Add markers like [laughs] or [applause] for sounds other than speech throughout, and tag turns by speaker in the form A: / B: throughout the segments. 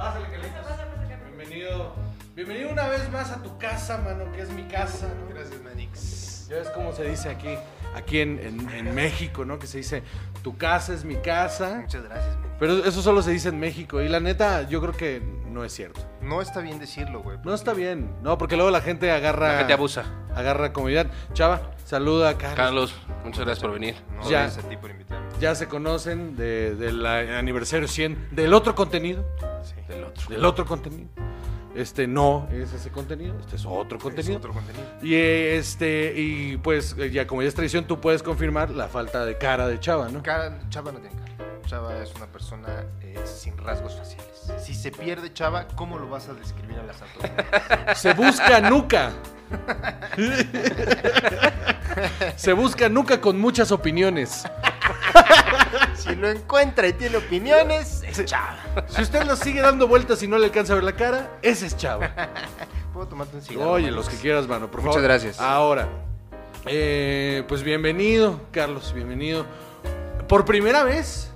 A: Pásale, Carlitos. Bienvenido. Bienvenido una vez más a tu casa, mano, que es mi casa, ¿no?
B: Gracias, Manix.
A: Ya ves cómo se dice aquí, aquí en, en- en México, ¿no? Que se dice, tu casa es mi casa.
B: Muchas gracias, Manix.
A: Pero eso solo se dice en México. Y la neta, yo creo que no es cierto.
B: No está bien decirlo, güey.
A: No está bien. No, porque luego la gente agarra.
C: La gente abusa.
A: Agarra comodidad. Chava, saluda a Carlos.
C: Carlos, muchas gracias por venir.
B: No,
A: Ya.
B: gracias a ti por invitarme.
A: Ya se conocen de- del aniversario 100 del otro contenido.
C: Del otro.
A: Del otro contenido. Este no es ese contenido, este es otro
B: Es
A: contenido.
B: otro contenido.
A: Y este, y pues eh, ya como ya es tradición, tú puedes confirmar la falta de cara de Chava, ¿no?
B: Cara, Chava no tiene cara. Chava es una persona eh, sin rasgos faciales. Si se pierde Chava, ¿cómo lo vas a describir a las autoridades?
A: Se busca nuca. [laughs] Se busca nuca con muchas opiniones.
B: Si lo encuentra y tiene opiniones, es Chava.
A: Si usted lo sigue dando vueltas y no le alcanza a ver la cara, ese es Chava.
B: ¿Puedo tomarte un cigarro?
A: Oye, los que quieras, mano, por
B: Muchas
A: favor.
B: gracias.
A: Ahora, eh, pues bienvenido, Carlos, bienvenido. Por primera vez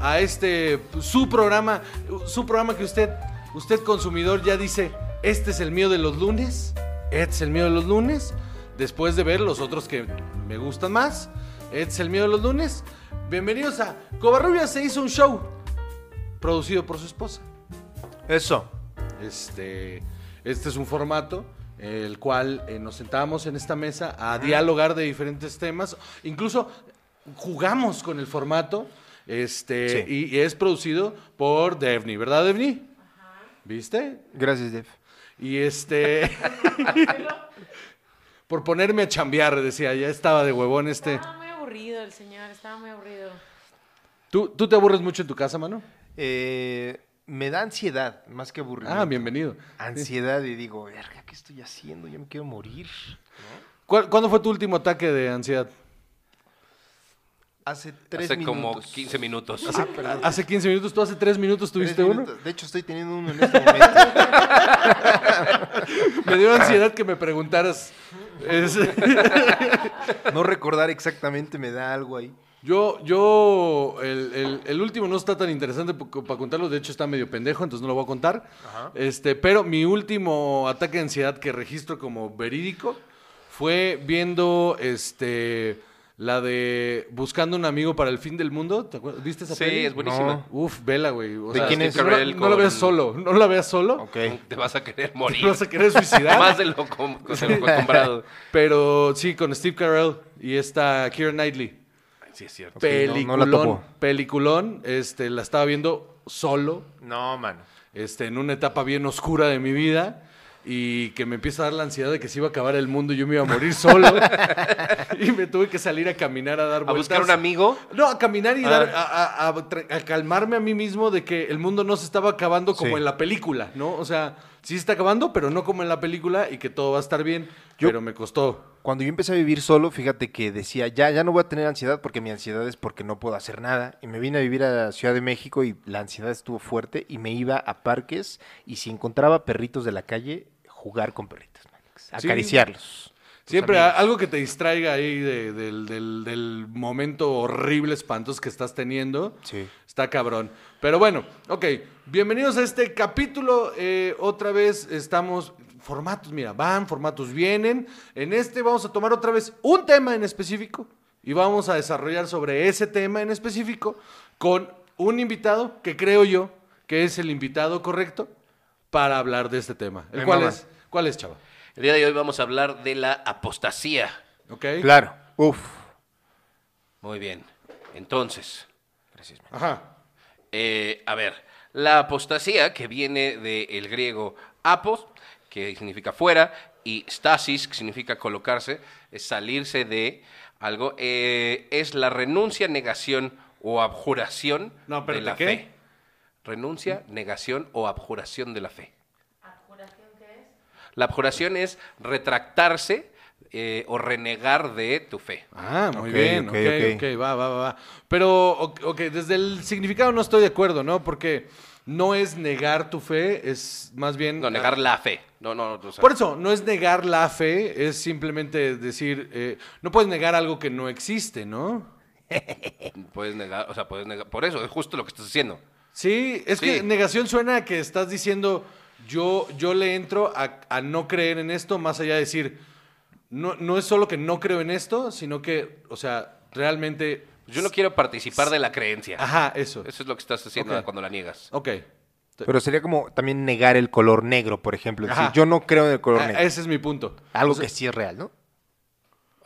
A: a este, su programa, su programa que usted, usted consumidor ya dice, este es el mío de los lunes, este es el mío de los lunes, después de ver los otros que me gustan más, es el mío de los lunes. Bienvenidos a Covarrubia se hizo un show producido por su esposa.
B: Eso.
A: Este, este es un formato el cual eh, nos sentamos en esta mesa a dialogar de diferentes temas. Incluso jugamos con el formato. Este,
B: Sí.
A: y, y es producido por Devni, ¿verdad, Devni? ¿Viste?
B: Gracias, Def.
A: Y este. [laughs] por ponerme a chambear, decía, ya estaba de huevón este.
D: Estaba muy aburrido el señor, estaba muy aburrido.
A: ¿Tú, ¿Tú te aburres mucho en tu casa, mano?
B: Eh, me da ansiedad, más que aburrimiento.
A: Ah, bienvenido.
B: Ansiedad y digo, verga, ¿qué estoy haciendo? Ya me quiero morir.
A: ¿Cuál- ¿Cuándo fue tu último ataque de ansiedad?
B: Hace tres
C: Hace
B: minutos.
C: como 15 minutos.
B: Ah, perdón.
A: Hace 15 minutos, tú hace 3 minutos
B: Tres
A: tuviste uno.
B: minutos. De hecho, estoy teniendo uno en este momento. [laughs]
A: Me dio ansiedad que me preguntaras. Es- [laughs]
B: no recordar exactamente me da algo ahí.
A: yo, yo, el, el- el último no está tan interesante para contarlo, de hecho está medio pendejo, entonces no lo voy a contar.
B: Ajá.
A: Este, pero mi último ataque de ansiedad que registro como verídico fue viendo este la de Buscando un amigo para el fin del mundo. ¿Te acuerdas? ¿Viste esa
C: Sí,
A: peli?
C: es buenísima.
B: No.
A: Uf, vela, güey. O
B: ¿De
A: sea,
B: quién es?
A: No, la-
C: Carell
A: no la veas solo, no la veas solo.
B: Ok. [laughs]
C: Te vas a querer
A: Te
C: morir.
A: vas a querer suicidar. [laughs]
C: Más de lo, com- de lo acostumbrado. [laughs]
A: Pero sí, con Steve Carell y esta Keira Knightley.
C: Sí, es cierto.
B: Ok, no-
A: Peliculón,
B: no la topo.
A: peliculón, este, la estaba viendo solo,
B: No, mano.
A: este, en una etapa bien oscura de mi vida y que me empieza a dar la ansiedad de que se iba a acabar el mundo y yo me iba a morir solo [laughs] y me tuve que salir a caminar a dar
C: A
A: vueltas.
C: buscar un amigo.
A: No, a caminar y
C: Ah.
A: dar, a, calmarme a mí mismo de que el mundo no se estaba acabando como
B: Sí.
A: en la película, ¿no? O sea, sí se está acabando, pero no como en la película y que todo va a estar bien,
B: Yo-
A: pero me costó.
B: Cuando yo empecé a vivir solo, fíjate que decía, ya, ya no voy a tener ansiedad porque mi ansiedad es porque no puedo hacer nada. Y me vine a vivir a Ciudad de México y la ansiedad estuvo fuerte y me iba a parques y si encontraba perritos de la calle, jugar con perritos, Manix, acariciarlos.
A: Siempre
B: amigos.
A: algo que te distraiga ahí de- del, del- del momento horrible, espantoso que estás teniendo.
B: Sí.
A: Está cabrón. Pero bueno, ok. Bienvenidos a este capítulo. Eh, otra vez estamos. Formatos, mira, van, formatos vienen. En este vamos a tomar otra vez un tema en específico y vamos a desarrollar sobre ese tema en específico con un invitado que creo yo que es el invitado correcto para hablar de este tema. ¿El
B: Me
A: cual
B: mama.
A: es? ¿Cuál es, chava?
C: El día de hoy vamos a hablar de la apostasía.
A: ¿Ok?
B: Claro. Uf.
C: Muy bien. Entonces.
A: Ajá.
C: eh, a ver, la apostasía, que viene del griego apos, que significa fuera, y stasis, que significa colocarse, es salirse de algo, eh, es la renuncia, negación o abjuración
A: No,
C: de la
A: ¿qué?
C: fe. Renuncia, negación o abjuración de la fe. La abjuración es retractarse eh, o renegar de tu fe.
A: Ah, muy bien,
B: ok,
A: ok,
B: ok.
A: ok, va, va, va, va. Pero, ok, desde el significado no estoy de acuerdo, ¿no? Porque no es negar tu fe, es más bien...
C: No, negar la fe. No, no, o sea,
A: Por eso, no es negar la fe, es simplemente decir, eh, no puedes negar algo que no existe, ¿no? [laughs]
C: puedes negar, o sea, puedes negar. Por eso, es justo lo que estás haciendo.
A: Sí, es que negación suena a que estás diciendo yo, yo le entro a, a no creer en esto, más allá de decir, no, no es solo que no creo en esto, sino que, o sea, realmente...
C: Yo no quiero participar de la creencia.
A: Ajá, eso.
C: Eso es lo que estás haciendo cuando la niegas.
A: Ok.
B: Pero sería como también negar el color negro, por ejemplo. Es decir, yo no creo en el color
A: Ah,
B: negro.
A: ese es mi punto.
B: Algo
A: O sea,
B: que sí es real, ¿no?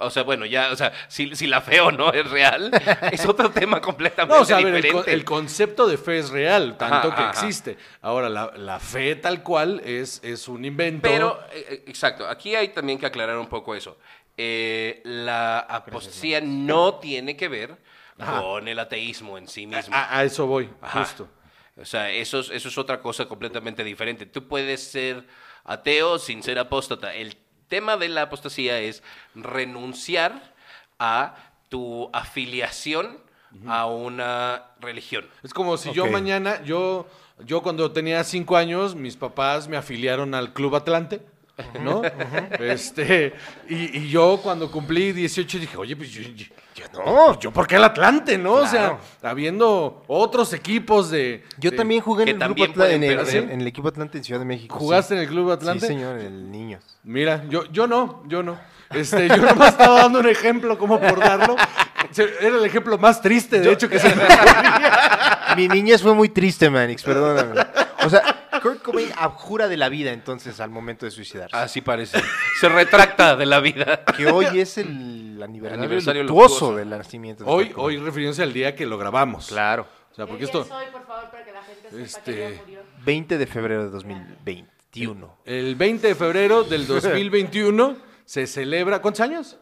C: O sea, bueno, ya, o sea, si, si la fe o no es real, [laughs] es otro tema completamente
A: No, o sea, a ver, el,
C: diferente.
A: con- el concepto de fe es real, tanto
C: Ajá,
A: que
C: ajá,
A: existe. Ahora, la, la fe tal cual es, es un invento.
C: Pero, eh, eh, exacto, aquí hay también que aclarar un poco eso. Eh, la apostasía no tiene que ver
A: Ajá.
C: con el ateísmo en sí mismo.
A: a, a eso voy, justo.
C: O sea, eso es, eso es otra cosa completamente diferente. Tú puedes ser ateo sin ser apóstata. El tema de la apostasía es renunciar a tu afiliación a una religión.
A: Es como si yo mañana, yo, yo cuando tenía cinco años, mis papás me afiliaron al Club Atlante, ¿no? este, y, y yo cuando cumplí 18 dije, oye, pues yo, yo- yo no, yo por qué el Atlante, ¿no? O sea, habiendo otros equipos de...
B: Yo
A: de-
B: también jugué en el,
C: también
B: Atla- en, el, en- en el equipo Atlante en Ciudad de México.
A: ¿Jugaste
B: sí.
A: en el Club Atlante?
B: Sí, señor, el Niños.
A: Mira, yo, yo no, yo no. Este, yo nomás estaba dando un ejemplo como por darlo. Se- Era el ejemplo más triste, de hecho, que [laughs] se me.
B: Mi niñez fue muy triste, Manix, perdóname. O sea, Kurt Cobain abjura de la vida entonces al momento de suicidarse.
C: Así parece. Se retracta de la vida.
B: Que hoy es el aniversario,
C: Aniversario
B: luctuoso, del nacimiento. de
A: Hoy, hoy refiriéndose al día que lo grabamos.
B: Claro.
A: O sea, porque
D: ¿Qué día
A: esto...
D: es hoy, por favor, para que la gente sepa
A: Este-
D: murió?
B: 20 de febrero de 2021.
A: El 20 de febrero del [laughs] 2021 se celebra. ¿Cuántos años?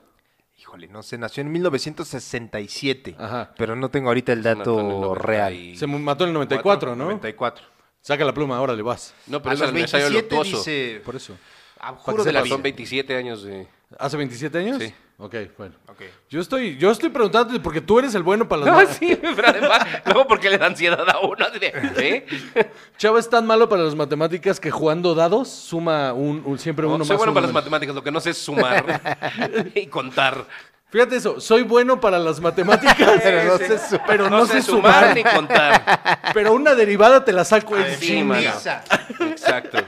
B: Híjole, no sé, nació en 1967.
A: Ajá.
B: Pero no tengo ahorita el dato
C: 90
B: real.
A: Se mató en el 94, ¿no?
B: 94.
A: Saca la pluma, ahora le vas.
C: No,
B: A
C: pero es
B: los
C: el aniversario
B: 27
C: luctuoso.
B: dice...
A: Por eso.
B: Abjuro de la vida.
C: Son 27 años de...
A: ¿Hace 27 años?
C: Sí.
A: Ok, bueno.
B: Ok.
A: Yo estoy, yo estoy preguntándote porque tú eres el bueno para las
C: No, [laughs] sí, pero además, luego porque le da ansiedad a uno. ¿eh? [laughs]
A: Chava es tan malo para las matemáticas que jugando dados suma un, un- siempre uno
C: No, soy
A: más.
C: bueno
A: uno
C: para las
A: menos.
C: matemáticas, lo que no sé es sumar [laughs] y contar.
A: Fíjate eso, soy bueno para las matemáticas, [laughs]
B: Pero no sé su-
A: pero no, sé sumar.
C: ni contar. [laughs]
A: Pero una derivada te la saco en
C: sí,
A: chinga.
C: mano. Exacto.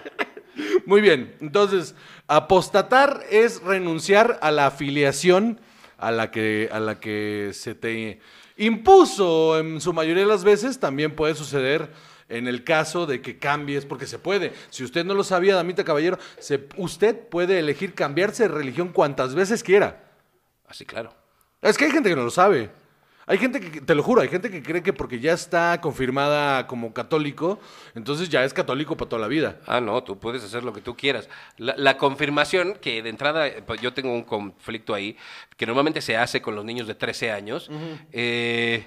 A: Muy bien, entonces, apostatar es renunciar a la afiliación a la que, a la que se te impuso en su mayoría de las veces. También puede suceder en el caso de que cambies, porque se puede. Si usted no lo sabía, Damita Caballero, se- usted puede elegir cambiarse de religión cuantas veces quiera.
C: Así, claro.
A: Es que hay gente que no lo sabe. Hay gente que, te lo juro, hay gente que cree que porque ya está confirmada como católico, entonces ya es católico para toda la vida.
C: Ah, no, tú puedes hacer lo que tú quieras. La, la confirmación, que de entrada eh, pues, yo tengo un conflicto ahí, que normalmente se hace con los niños de 13 años, eh,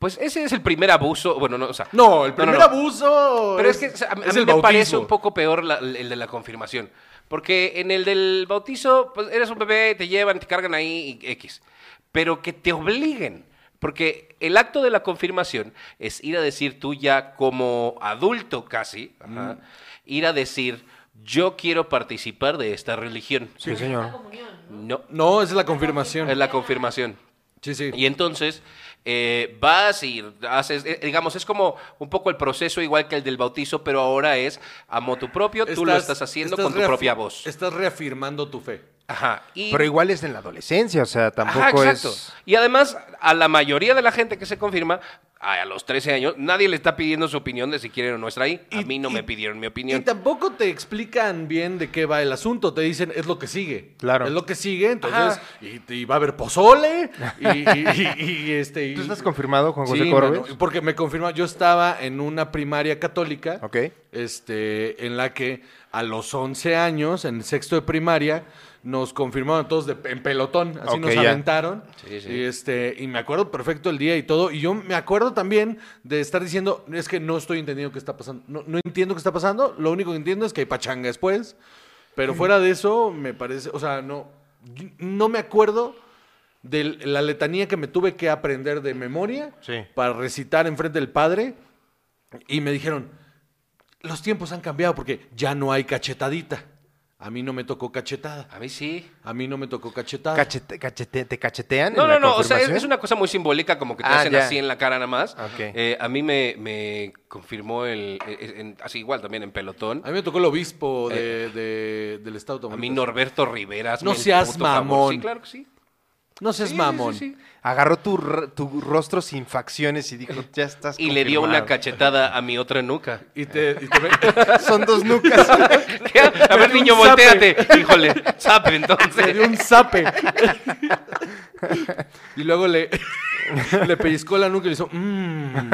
C: pues ese es el primer abuso. Bueno, no, o sea.
A: No, el primer
C: no.
A: abuso.
C: Pero es, que o sea, a, a
A: es
C: mí
A: el
C: me parece un poco peor la- el de la confirmación. Porque en el del bautizo, pues eres un bebé, te llevan, te cargan ahí y X. Pero que te obliguen. Porque el acto de la confirmación es ir a decir tú ya como adulto casi, ajá, ir a decir yo quiero participar de esta religión.
B: Sí, señor.
D: ¿no?
C: No,
A: No, es la confirmación.
C: es la confirmación.
A: Sí, sí.
C: Y entonces eh, vas y haces, eh, digamos, es como un poco el proceso igual que el del bautizo, pero ahora es a motu propio, tú lo estás haciendo
A: estás
C: con tu propia voz.
A: Estás reafirmando tu fe.
C: Ajá. Y,
B: Pero igual es en la adolescencia, o sea, tampoco
C: Ajá, exacto.
B: es...
C: Y además, a la mayoría de la gente que se confirma, a a los 13 años, nadie le está pidiendo su opinión de si quieren o no estar ahí. A
A: Y-
C: mí no
A: y-
C: me pidieron mi
A: Y
C: opinión.
A: tampoco te explican bien de qué va el asunto. Te dicen, es lo que sigue.
B: Claro.
A: Es lo que sigue, entonces. Y, y va a haber pozole. Y, y- y- y, [laughs] este. y-
B: ¿Tú estás confirmado, Juan José
A: Sí,
B: Corbes?
A: porque me confirma. Yo estaba en una primaria católica.
B: Ok.
A: Este, en la que a los 11 años, en el sexto de primaria, nos confirmaron todos de- en pelotón, así nos
B: ya.
A: aventaron.
C: Sí, sí.
A: Y, este, y me acuerdo perfecto el día y todo. Y yo me acuerdo también de estar diciendo, es que no estoy entendiendo qué está pasando. No, no entiendo qué está pasando. Lo único que entiendo es que hay pachanga después. Pero fuera de eso, me parece, o sea, no, no me acuerdo de la letanía que me tuve que aprender de memoria
B: Sí.
A: para recitar enfrente del padre. Y me dijeron, los tiempos han cambiado porque ya no hay cachetadita. A mí no me tocó cachetada.
C: A mí sí.
A: A mí no me tocó cachetada.
B: Cachete- cachete- ¿Te cachetean?
C: No,
B: en
C: no,
B: la
C: no, o sea, es, una cosa muy simbólica, como que te
B: Ah,
C: hacen
B: ya.
C: así en la cara nada más.
B: Ok.
C: Eh, a mí me, me confirmó el, eh, en- así igual también en pelotón.
A: A mí me tocó el obispo de, de- del estado de
C: A mí. Norberto Rivera.
A: No seas
C: favor.
A: mamón.
C: Sí, claro que sí.
A: No seas
C: Sí,
A: mamón.
C: sí, sí.
B: Agarró tu, tu rostro sin facciones y dijo, ya estás
C: Y le dio una
B: confirmado".
C: cachetada a mi otra nuca.
A: Y te, y te ve- [laughs]
B: Son dos nucas. [laughs]
C: A ver, niño, volteate. Híjole, zape
A: le
C: entonces.
A: dio un zape. y luego le, [laughs] le pellizcó la nuca y le hizo. "Mm".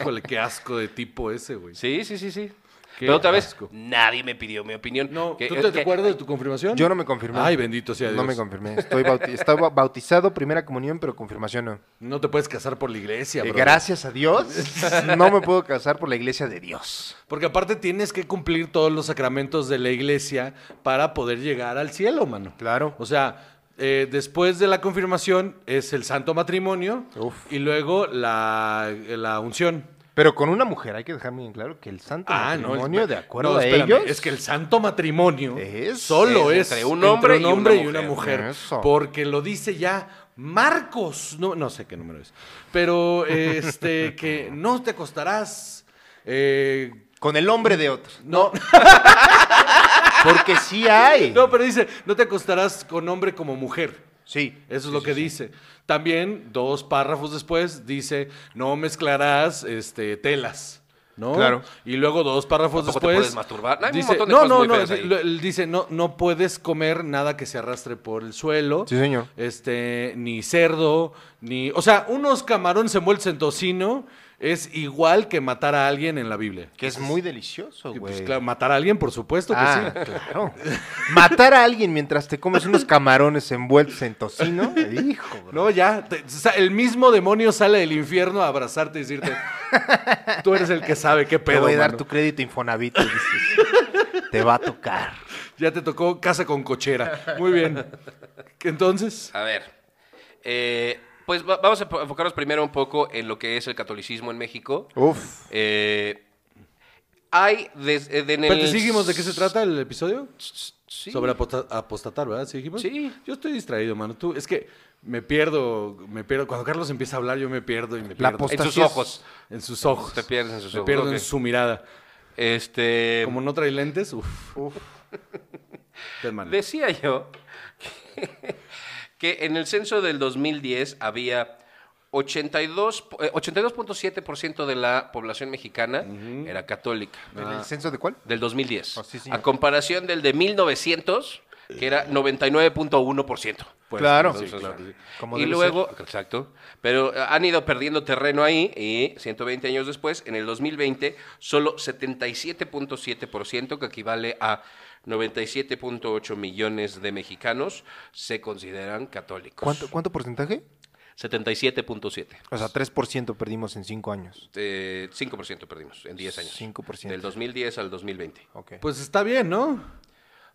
A: Híjole, qué asco de tipo ese, güey.
C: Sí, sí, sí, sí.
A: Qué
C: Pero otra vez,
A: asco.
C: nadie me pidió mi opinión.
A: No,
C: Que-
A: ¿tú te, acuerdas de tu confirmación?
B: Yo no me confirmé.
A: Ay, bendito sea Dios.
B: No me confirmé. Estoy bauti- estaba bautizado, primera comunión, pero confirmación no.
A: No te puedes casar por la iglesia,
B: Eh,
A: bro.
B: gracias a Dios, [laughs] no me puedo casar por la iglesia de Dios.
A: Porque aparte tienes que cumplir todos los sacramentos de la iglesia para poder llegar al cielo, mano.
B: Claro.
A: O sea, eh, después de la confirmación es el santo matrimonio
B: Uf.
A: y luego la, la unción.
B: Pero con una mujer, hay que dejar bien claro que el santo
A: Ah, no,
B: matrimonio,
A: es-
B: de acuerdo
A: no,
B: a ellos,
A: Es que el santo matrimonio
B: Es-
A: solo
C: es entre un hombre y una
A: y una mujer. Porque lo dice ya Marcos. No, no sé qué número es. Pero este, [laughs] que no te acostarás. eh,
B: con el hombre de otro.
A: no, [laughs]
B: Porque sí hay.
A: no, pero dice, no te acostarás con hombre como mujer.
B: Sí.
A: Eso es lo que dice. También, dos párrafos después, dice, no mezclarás este, telas. ¿No?
B: Claro.
A: Y luego dos párrafos
C: Tampoco te
A: después.
C: puedes masturbar. Hay un
A: dice,
C: montón de
A: no,
C: cosas
A: no,
C: muy
A: no.
C: feas ahí.
A: lo- él dice, no, no puedes comer nada que se arrastre por el suelo.
B: Sí, señor.
A: Este, ni cerdo, ni. O sea, unos camarones envueltos en tocino es igual que matar a alguien en la Biblia.
B: Que es muy delicioso,
A: Y,
B: güey.
A: Pues, claro, matar a alguien, por supuesto que
B: ah,
A: sí.
B: claro. Matar a alguien mientras te comes unos camarones envueltos en tocino, [laughs] hijo, bro.
A: No, ya, te- o sea, el mismo demonio sale del infierno a abrazarte y decirte, tú eres el que sabe qué
B: te
A: pedo,
B: voy a dar
A: mano".
B: tu crédito Infonavit, dices, te va a tocar.
A: Ya te tocó casa con cochera. Muy bien. Entonces,
C: A ver. eh, pues va- vamos a enfocarnos primero un poco en lo que es el catolicismo en México.
B: Uf.
C: Eh, hay desde en
A: ¿pero
C: el-
A: te seguimos de qué se trata el episodio?
C: Sí.
A: Sobre aposta- apostatar, ¿verdad? ¿Sí dijimos?
C: Sí.
A: Yo estoy distraído, mano. Tú, es que me pierdo, me pierdo. Cuando Carlos empieza a hablar, yo me pierdo y me
B: La
A: pierdo.
C: En sus ojos.
A: En sus ojos.
C: Te pierdes en sus
A: me
C: ojos,
A: pierdo en su mirada.
C: Este.
A: Como no trae lentes, uff. Mano.
C: Decía yo que, que en el censo del 2010 había 82, eh, 82.7% de la población mexicana era católica.
B: ¿En el censo de cuál?
C: Del 2010.
B: Oh, sí,
C: a comparación del de 1900, que era 99.1%. Pues,
B: Claro.
C: entonces,
A: Sí, claro.
B: Como
C: y luego, exacto, pero han ido perdiendo terreno ahí y 120 años después, en el 2020, solo 77.7%, que equivale a 97.8 millones de mexicanos, se consideran católicos.
B: ¿Cuánto, ¿Cuánto porcentaje?
C: 77.7.
B: O sea, 3% perdimos en 5 años.
C: Eh, 5% perdimos en 10 años.
B: 5%.
C: Del 2010 al 2020.
B: Ok.
A: Pues está bien, ¿no?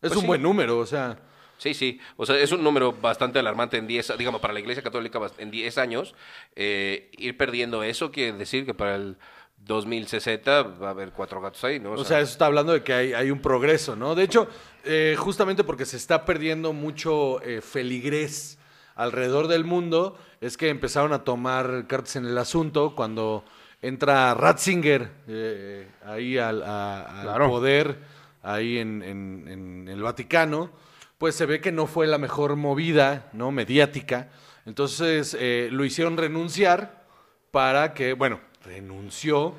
A: Es
C: Pues
A: un
C: sí.
A: buen número, o sea.
C: Sí, sí. O sea, es un número bastante alarmante en 10, digamos, para la Iglesia Católica en 10 años. eh, ir perdiendo eso quiere decir que para el 2060 va a haber cuatro gatos ahí, ¿no?
A: O sea, eso está hablando de que hay, hay un progreso, ¿no? De hecho, eh, justamente porque se está perdiendo mucho eh, feligrés alrededor del mundo, es que empezaron a tomar cartas en el asunto cuando entra Ratzinger eh, ahí al, a- al
B: Claro.
A: poder, ahí en, en- en el Vaticano, pues se ve que no fue la mejor movida, ¿no? Mediática. Entonces eh, lo hicieron renunciar para que, bueno, renunció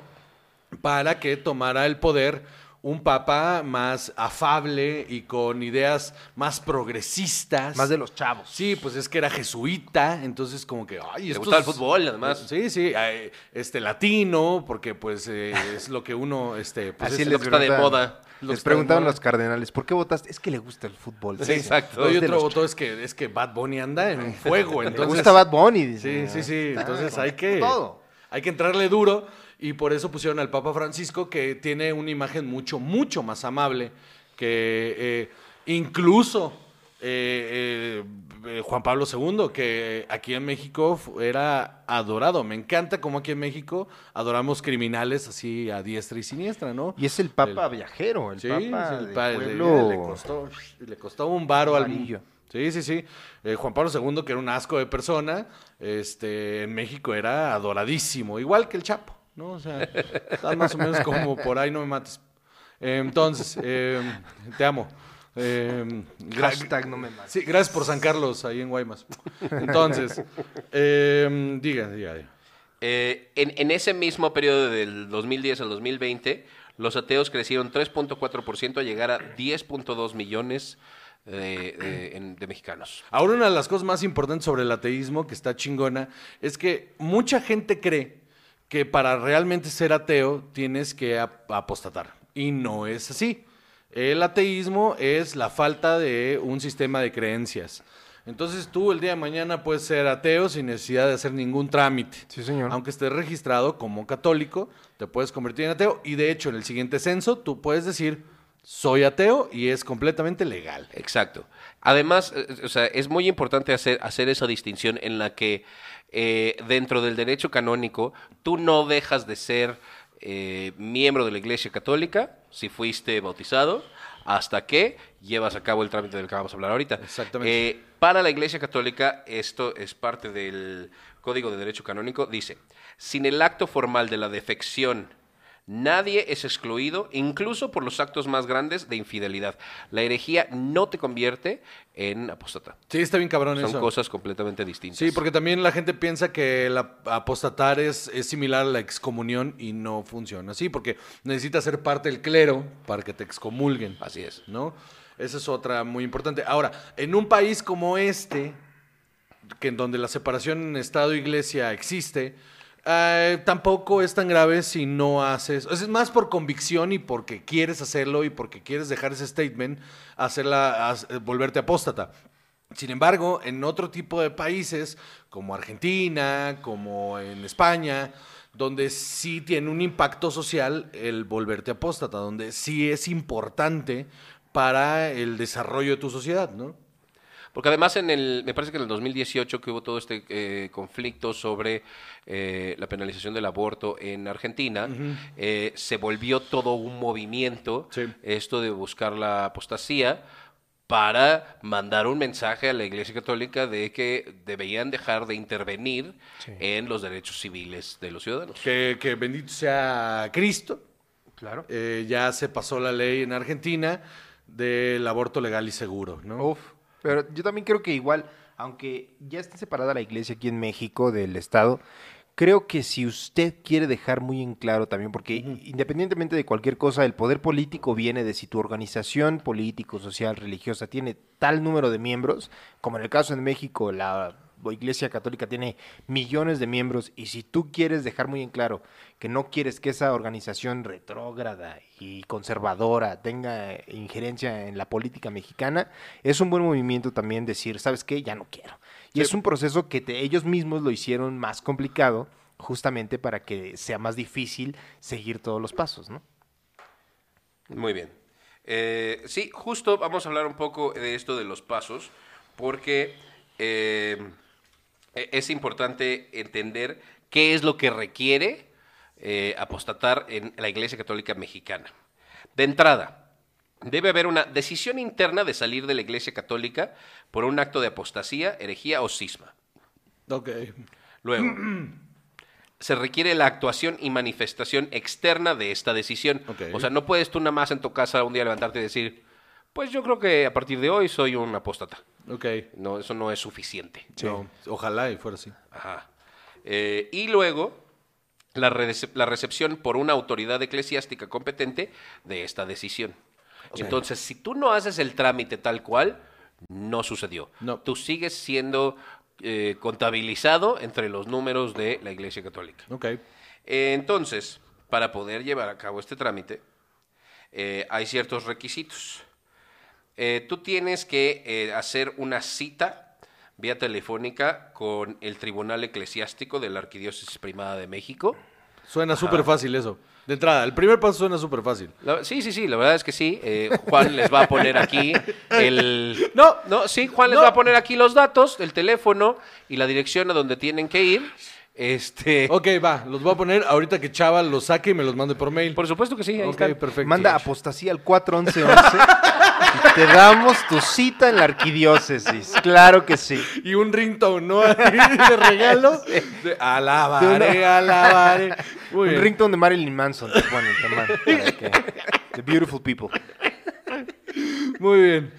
A: para que tomara el poder un papa más afable y con ideas más progresistas.
B: Más de los chavos.
A: Sí, pues es que era jesuita, entonces como que, ay,
C: Le
A: estos-
C: gustaba el fútbol, además.
A: Sí, sí, este latino, porque pues eh, es lo que uno, este, pues
B: Así
A: es
C: lo que está de moda.
A: Lo que
B: Les preguntaban los cardenales, ¿por qué votaste? Es que le gusta el fútbol.
C: Sí, exacto.
A: Y otro
B: los
A: voto es que, es que Bad Bunny anda en fuego, [laughs]
B: Le
A: entonces...
B: gusta Bad Bunny.
A: Sí,
B: dice.
A: sí, sí.
B: Está
A: Entonces hay que,
B: Todo.
A: Hay que entrarle duro y por eso pusieron al Papa Francisco que tiene una imagen mucho, mucho más amable que eh, incluso eh, eh, Juan Pablo II, que aquí en México era adorado. Me encanta como aquí en México adoramos criminales así a diestra y siniestra, ¿no?
B: Y es el Papa viajero, el
A: Sí,
B: Papa
A: sí, el
B: del pueblo
A: le, costó, le costó un varo al. Sí, sí, sí. Eh, Juan Pablo II, que era un asco de persona, este, en México era adoradísimo, igual que el Chapo, ¿no? O sea, están más o menos como por ahí, no me mates. Eh, entonces, eh, te amo. Eh, gra-
B: Hashtag no me mates.
A: Sí, gracias por San Carlos, ahí en Guaymas. Entonces, eh, diga, diga, diga.
C: Eh, en, en ese mismo periodo del 2010 al 2020, los ateos crecieron 3.4% a llegar a 10.2 millones de, de- en- de mexicanos.
A: Ahora una de las cosas más importantes sobre el ateísmo, que está chingona, es que mucha gente cree que para realmente ser ateo tienes que ap- apostatar. Y no es así. El ateísmo es la falta de un sistema de creencias. Entonces tú el día de mañana puedes ser ateo sin necesidad de hacer ningún trámite.
B: Sí, señor.
A: Aunque estés registrado como católico, te puedes convertir en ateo. Y de hecho, en el siguiente censo, tú puedes decir, soy ateo y es completamente legal.
C: Exacto. Además, eh, o sea, es muy importante hacer, hacer esa distinción en la que eh, dentro del derecho canónico tú no dejas de ser eh, miembro de la Iglesia Católica si fuiste bautizado hasta que llevas a cabo el trámite del que vamos a hablar ahorita.
A: Exactamente.
C: Eh, para la Iglesia Católica, esto es parte del Código de Derecho Canónico, dice, sin el acto formal de la defección, nadie es excluido, incluso por los actos más grandes de infidelidad. La herejía no te convierte en apóstata.
A: Sí, está bien cabrón
C: Son
A: eso.
C: cosas completamente distintas.
A: Sí, porque también la gente piensa que el ap- apostatar es, es similar a la excomunión y no funciona así, porque necesitas ser parte del clero para que te excomulguen,
C: Así es.
A: ¿no? Esa es otra muy importante. Ahora, en un país como este, que en donde la separación Estado-Iglesia existe, eh, tampoco es tan grave si no haces, es más por convicción y porque quieres hacerlo y porque quieres dejar ese statement, hacerla, eh, volverte apóstata. Sin embargo, en otro tipo de países, como Argentina, como en España, donde sí tiene un impacto social el volverte apóstata, donde sí es importante para el desarrollo de tu sociedad, ¿no?
C: Porque además en el, me parece que en el 2018 que hubo todo este eh, conflicto sobre eh, la penalización del aborto en Argentina, eh, se volvió todo un movimiento,
A: Sí.
C: esto de buscar la apostasía, para mandar un mensaje a la Iglesia Católica de que debían dejar de intervenir en los derechos civiles de los ciudadanos.
A: Que, que bendito sea Cristo.
B: Claro.
A: Eh, ya se pasó la ley en Argentina del aborto legal y seguro, ¿no?
B: Uf. Pero yo también creo que igual, aunque ya esté separada la iglesia aquí en México del Estado, creo que si usted quiere dejar muy en claro también, porque independientemente de cualquier cosa, el poder político viene de si tu organización político, social, religiosa tiene tal número de miembros, como en el caso de México, la Iglesia Católica tiene millones de miembros, y si tú quieres dejar muy en claro que no quieres que esa organización retrógrada y conservadora tenga injerencia en la política mexicana, es un buen movimiento también decir, ¿sabes qué? Ya no quiero. Y es un proceso que te- ellos mismos lo hicieron más complicado justamente para que sea más difícil seguir todos los pasos, ¿no?
C: Muy bien. Eh, sí, justo vamos a hablar un poco de esto de los pasos, porque eh, es importante entender qué es lo que requiere eh, apostatar en la Iglesia Católica Mexicana. De entrada, debe haber una decisión interna de salir de la Iglesia Católica por un acto de apostasía, herejía o cisma.
A: Ok.
C: Luego, se requiere la actuación y manifestación externa de esta decisión.
A: Ok.
C: O sea, no puedes tú nada más en tu casa un día levantarte y decir, pues yo creo que a partir de hoy soy un apóstata.
A: Ok.
C: No, eso no es suficiente.
A: No, ojalá y fuera así.
C: Ajá. Eh, y luego, la, recep- la recepción por una autoridad eclesiástica competente de esta decisión. Entonces, si tú no haces el trámite tal cual, no sucedió.
A: No.
C: Tú sigues siendo eh, contabilizado entre los números de la Iglesia Católica.
A: Ok.
C: Eh, entonces, para poder llevar a cabo este trámite, eh, hay ciertos requisitos. Eh, tú tienes que eh, hacer una cita vía telefónica con el Tribunal Eclesiástico de la Arquidiócesis Primada de México.
A: Suena súper fácil eso. De entrada, el primer paso suena súper fácil.
C: La- sí, sí, sí, la verdad es que sí. Eh, Juan les va a poner aquí el... [laughs]
A: No.
C: No, sí, Juan les
A: No.
C: va a poner aquí los datos, el teléfono y la dirección a donde tienen que ir. Este... [laughs]
A: Ok, va, los voy a poner ahorita que Chava los saque y me los mande por mail.
C: Por supuesto que sí, ahí
A: ok,
C: están.
A: perfecto.
B: Manda apostasía al 41111 y te damos tu cita en la arquidiócesis. Claro que sí.
A: Y un ringtone, ¿no? [laughs] De regalo. [laughs] De, alabaré, alabaré. Muy
B: Un
A: bien.
B: ringtone de Marilyn Manson te ponen, te mandan, para que- The Beautiful People.
A: Muy bien.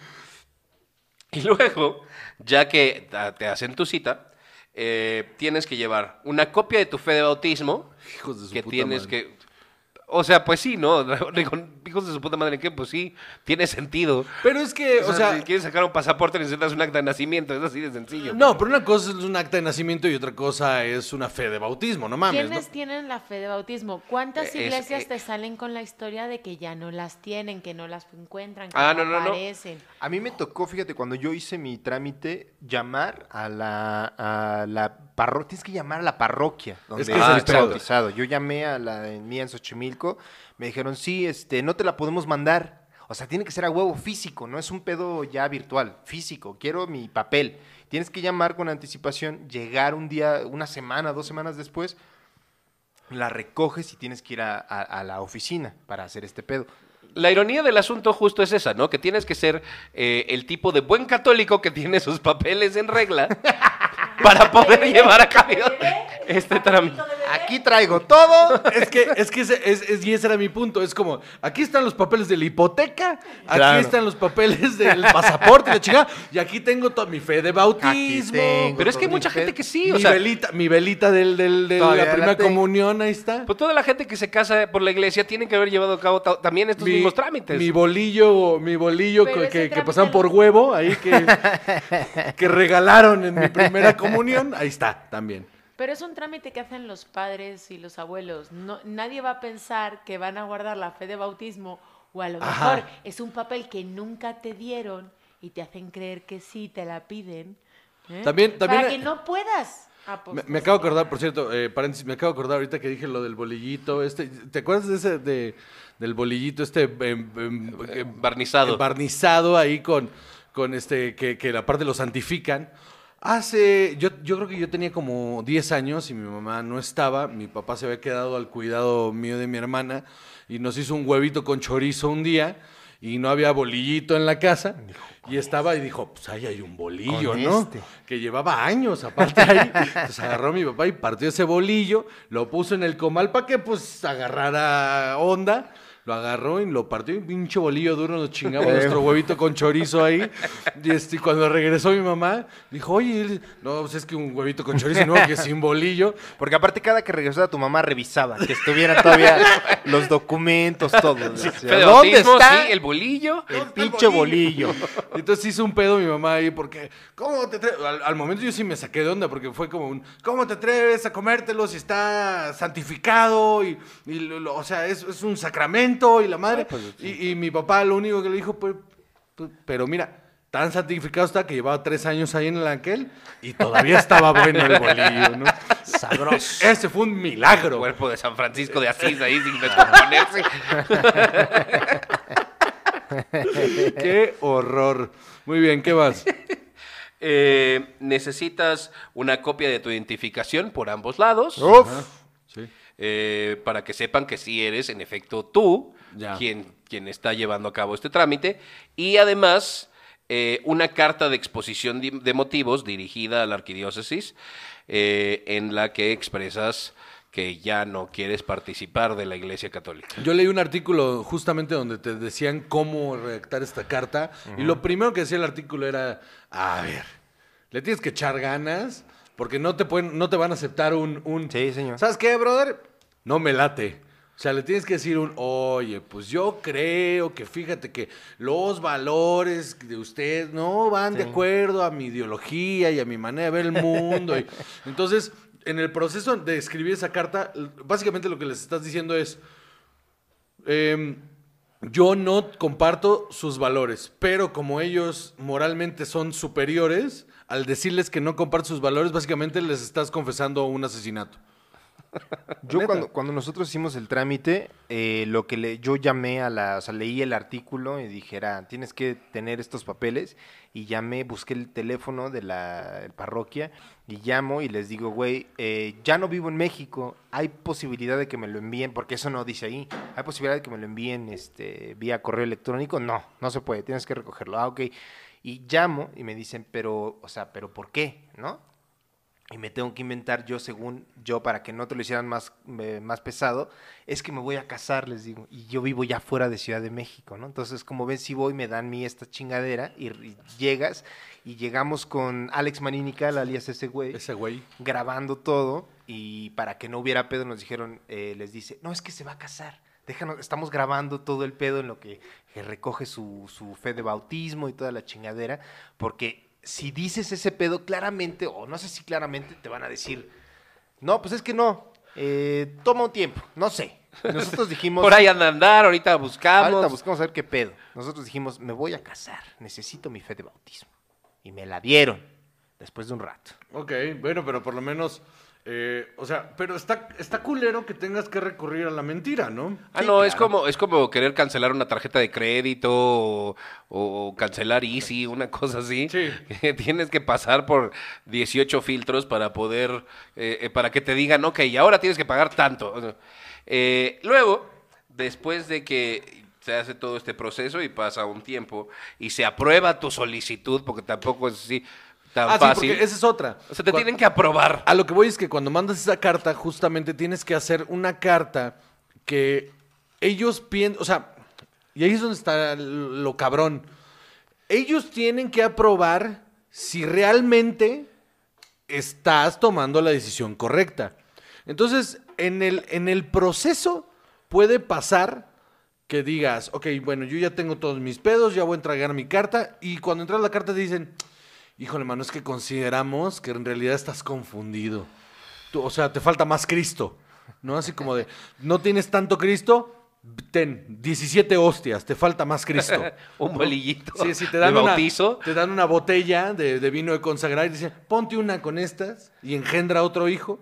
C: Y luego, ya que ta- te hacen tu cita, eh, tienes que llevar una copia de tu fe de bautismo,
A: Hijos de su
C: que
A: puta
C: tienes
A: madre.
C: que... O sea, pues sí, ¿no? [laughs] Hijos de su puta madre, ¿qué? Pues sí, tiene sentido.
A: Pero es que,
C: O
A: o
C: sea,
A: sea,
C: si quieres sacar un pasaporte necesitas un acta de nacimiento, es así de sencillo.
A: no, pero una cosa es un acta de nacimiento y otra cosa es una fe de bautismo, no mames.
D: ¿Quiénes
A: ¿no?
D: tienen la fe de bautismo? ¿Cuántas
C: Es-
D: iglesias
C: eh,
D: te salen con la historia de que ya no las tienen, que no las encuentran, que
C: Ah,
D: no,
C: no, no, no.
D: aparecen?
B: A mí me tocó, fíjate, cuando yo hice mi trámite, llamar a la, a la parroquia. Tienes que llamar a la parroquia donde
A: Es que es
B: bautizado. Yo llamé a la mía en Xochimilco. Me dijeron, sí, este, no te la podemos mandar. O sea, tiene que ser a huevo físico, no es un pedo ya virtual, físico. Quiero mi papel. Tienes que llamar con anticipación, llegar un día, una semana, dos semanas después, la recoges y tienes que ir a, a- a la oficina para hacer este pedo.
C: La ironía del asunto justo es esa, ¿no? Que tienes que ser eh, el tipo de buen católico que tiene sus papeles en regla [laughs] para poder llevar a cabo [laughs] este trámite.
B: Aquí traigo todo.
A: Es que, es que ese, es, es- y ese era mi punto. Es como, aquí están los papeles de la hipoteca, aquí
B: Claro.
A: están los papeles del pasaporte, y la chingada, y aquí tengo toda mi fe de bautismo.
B: tengo
C: Pero es que hay mucha
B: mi
C: gente que sí,
A: mi
C: o sea,
A: velita, mi velita del, del- de
B: Todavía
A: la
B: la
A: primera
B: tengo.
A: comunión, ahí está.
C: pues toda la gente que se casa por la iglesia tiene que haber llevado a cabo ta- también estos
A: Mi,
C: mismos trámites.
A: mi bolillo, mi bolillo
D: Pero
A: que,
D: ese
A: que, que
D: trámite
A: pasaban
D: lo-
A: por huevo, ahí que, que regalaron en mi primera comunión, ahí está también.
D: Pero es un trámite que hacen los padres y los abuelos. No, nadie va a pensar que van a guardar la fe de bautismo o a lo
A: Ajá.
D: mejor es un papel que nunca te dieron y te hacen creer que sí, te la piden. ¿eh?
A: También- también-
D: Para que no puedas
A: Me,
D: apostar.
A: me acabo de acordar, por cierto, eh, paréntesis, me acabo de acordar ahorita que dije lo del bolillito, este, ¿te acuerdas de ese, de, del bolillito este em, em,
C: Eh, barnizado.
A: barnizado ahí con, con este, que, que aparte lo santifican? Hace, yo, yo creo que yo tenía como 10 años y mi mamá no estaba, mi papá se había quedado al cuidado mío de mi hermana y nos hizo un huevito con chorizo un día y no había bolillito en la casa y estaba y dijo, pues ahí hay un bolillo, ¿no?
B: este.
A: que llevaba años aparte ahí. Entonces agarró mi papá y partió ese bolillo, lo puso en el comal para que pues agarrara onda. Lo agarró y lo partió y un pinche bolillo duro nos chingamos [laughs] nuestro huevito con chorizo ahí. Y este, cuando regresó mi mamá, dijo, oye, no, pues es que un huevito con chorizo no, que sin bolillo.
B: Porque aparte cada que regresaba tu mamá revisaba que estuvieran todavía los documentos, todo.
C: Fe de
B: ¿Dónde está
C: sí, el bolillo.
B: el pinche bolillo? [laughs]
A: Entonces hizo un pedo mi mamá ahí porque, ¿cómo te atreves? Al, al momento yo sí me saqué de onda porque fue como un, ¿cómo te atreves a comértelo si está santificado? Y, y lo- lo- o sea, es, es un sacramento y la madre. y, y mi papá lo único que le dijo, pues, pues, pero mira, tan santificado está que llevaba tres años ahí en el aquel y todavía estaba bueno el bolillo, ¿no? [laughs]
B: Sabroso.
A: Ese fue un milagro.
C: Cuerpo de San Francisco de Asís ahí sin descomponerse. [laughs]
A: Qué horror. Muy bien, ¿qué más?
C: Eh, necesitas una copia de tu identificación por ambos lados.
B: Uf.
A: Sí.
C: Eh, para que sepan que sí eres, en efecto, tú
A: Ya.
C: quien, quien está llevando a cabo este trámite. Y además, eh, una carta de exposición de motivos dirigida a la arquidiócesis eh, en la que expresas que ya no quieres participar de la Iglesia Católica.
A: Yo leí un artículo justamente donde te decían cómo redactar esta carta y lo primero que decía el artículo era, a ver, le tienes que echar ganas porque no te pueden, no te van a aceptar un, un
B: Sí, señor.
A: ¿Sabes qué, brother? No me late. O sea, le tienes que decir un, oye, pues yo creo que fíjate que los valores de usted no van de acuerdo a mi ideología y a mi manera de ver el mundo. y- [laughs] entonces, en el proceso de escribir esa carta, básicamente lo que les estás diciendo es, em, yo no comparto sus valores, pero como ellos moralmente son superiores, al decirles que no comparto sus valores, básicamente les estás confesando un asesinato. [laughs]
B: Yo cuando, cuando nosotros hicimos el trámite, eh, lo que le, yo llamé a la, o sea, leí el artículo y dijera, tienes que tener estos papeles y llamé, busqué el teléfono de la parroquia y llamo y les digo, güey, eh, ya no vivo en México, hay posibilidad de que me lo envíen, porque eso no dice ahí, hay posibilidad de que me lo envíen este, vía correo electrónico, no, no se puede, tienes que recogerlo, ah, ok. Y llamo y me dicen, pero, o sea, pero ¿por qué? ¿No? y me tengo que inventar yo según yo para que no te lo hicieran más, eh, más pesado, es que me voy a casar, les digo, y yo vivo ya fuera de Ciudad de México, ¿no? Entonces, como ven, si voy, me dan mi esta chingadera y, y llegas y llegamos con Alex Maninical, alias ese güey,
A: Ese güey.
B: grabando todo y para que no hubiera pedo nos dijeron, eh, les dice, no, es que se va a casar. Déjanos, estamos grabando todo el pedo en lo que, que recoge su, su fe de bautismo y toda la chingadera, porque si dices ese pedo claramente, o no sé si claramente, te van a decir, no, pues es que no, eh, toma un tiempo, no sé. Nosotros [laughs] dijimos,
C: Por ahí anda a andar, ahorita buscamos.
B: ahorita buscamos a ver qué pedo. Nosotros dijimos, me voy a casar, necesito mi fe de bautismo. Y me la dieron después de un rato.
A: Ok, bueno, pero por lo menos. Eh, o sea, pero está, está culero que tengas que recurrir a la mentira, ¿no?
C: Ah,
B: Sí,
C: no, es como es como querer cancelar una tarjeta de crédito o, o cancelar Easy, una cosa así.
A: Sí. [laughs]
C: Tienes que pasar por 18 filtros para poder, eh, eh, para que te digan, ok, y ahora tienes que pagar tanto. Eh, luego, después de que se hace todo este proceso y pasa un tiempo y se aprueba tu solicitud, porque tampoco es así tan
A: Ah, sí, porque esa es otra.
C: O sea, te tienen que aprobar.
A: A lo que voy es que cuando mandas esa carta, justamente tienes que hacer una carta que ellos piensan, o sea, y ahí es donde está lo cabrón. Ellos tienen que aprobar si realmente estás tomando la decisión correcta. Entonces, en el, en el proceso puede pasar que digas, ok, bueno, yo ya tengo todos mis pedos, ya voy a entregar mi carta, y cuando entras la carta te dicen, híjole, mano, es que consideramos que en realidad estás confundido. Tú- o sea, te falta más Cristo, ¿no? Así como de, no tienes tanto Cristo, ten 17 hostias, te falta más Cristo. [laughs]
C: Un bolillito
A: Sí, sí, te dan,
C: de
A: una,
C: bautizo.
A: te dan una botella de, de vino de consagrar y dicen, ponte una con estas y engendra otro hijo,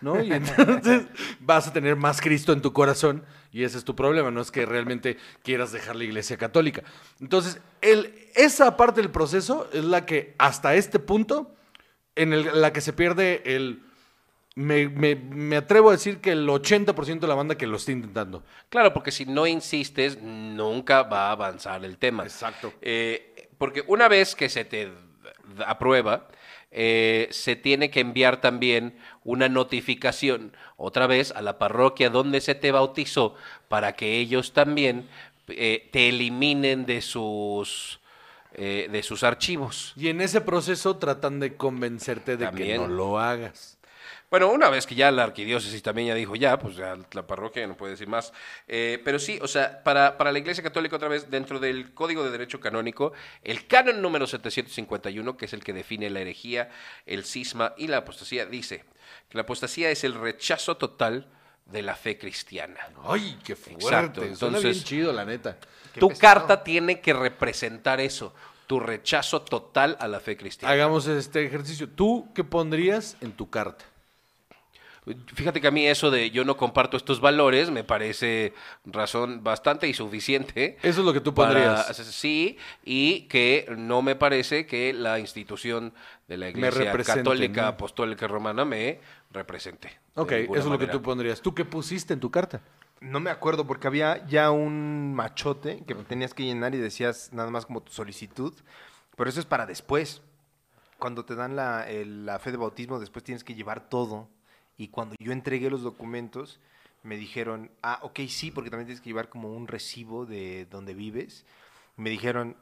A: ¿no? Y [laughs] entonces vas a tener más Cristo en tu corazón y ese es tu problema, no es que realmente quieras dejar la iglesia católica. Entonces, el, esa parte del proceso es la que hasta este punto, en el- la que se pierde el... Me, me- me atrevo a decir que el 80% de la banda que lo está intentando.
C: Claro, porque si no insistes, nunca va a avanzar el tema.
A: Exacto.
C: Eh, porque una vez que se te aprueba, eh, se tiene que enviar también una notificación otra vez a la parroquia donde se te bautizó para que ellos también eh, te eliminen de sus eh, de sus archivos.
A: Y en ese proceso tratan de convencerte de que no lo hagas.
C: Bueno, una vez que ya la arquidiócesis también ya dijo ya, pues ya la parroquia no puede decir más. Eh, pero sí, o sea, para, para la Iglesia Católica otra vez, dentro del Código de Derecho Canónico, el canon número 751, que es el que define la herejía, el cisma y la apostasía, dice que la apostasía es el rechazo total de la fe cristiana.
A: Ay, qué fuerte.
C: Exacto,
A: Suena
C: entonces-
A: bien chido, la neta.
C: Tu
B: pesado.
C: carta tiene que representar eso, tu rechazo total a la fe cristiana.
A: Hagamos este ejercicio. ¿Tú qué pondrías en tu carta?
C: Fíjate que a mí eso de yo no comparto estos valores me parece razón bastante y suficiente.
A: Eso es lo que tú
C: para-
A: pondrías.
C: sí, y que no me parece que la institución de la Iglesia Católica
A: ¿no?
C: Apostólica Romana me represente.
A: Ok, eso es lo que tú pondrías. ¿Tú qué pusiste en tu carta?
B: No me acuerdo porque había ya un machote que tenías que llenar y decías nada más como tu solicitud, pero eso es para después. Cuando te dan la, el- la fe de bautismo, después tienes que llevar todo. Y cuando yo entregué los documentos, me dijeron, ah, ok, sí, porque también tienes que llevar como un recibo de donde vives. Me dijeron,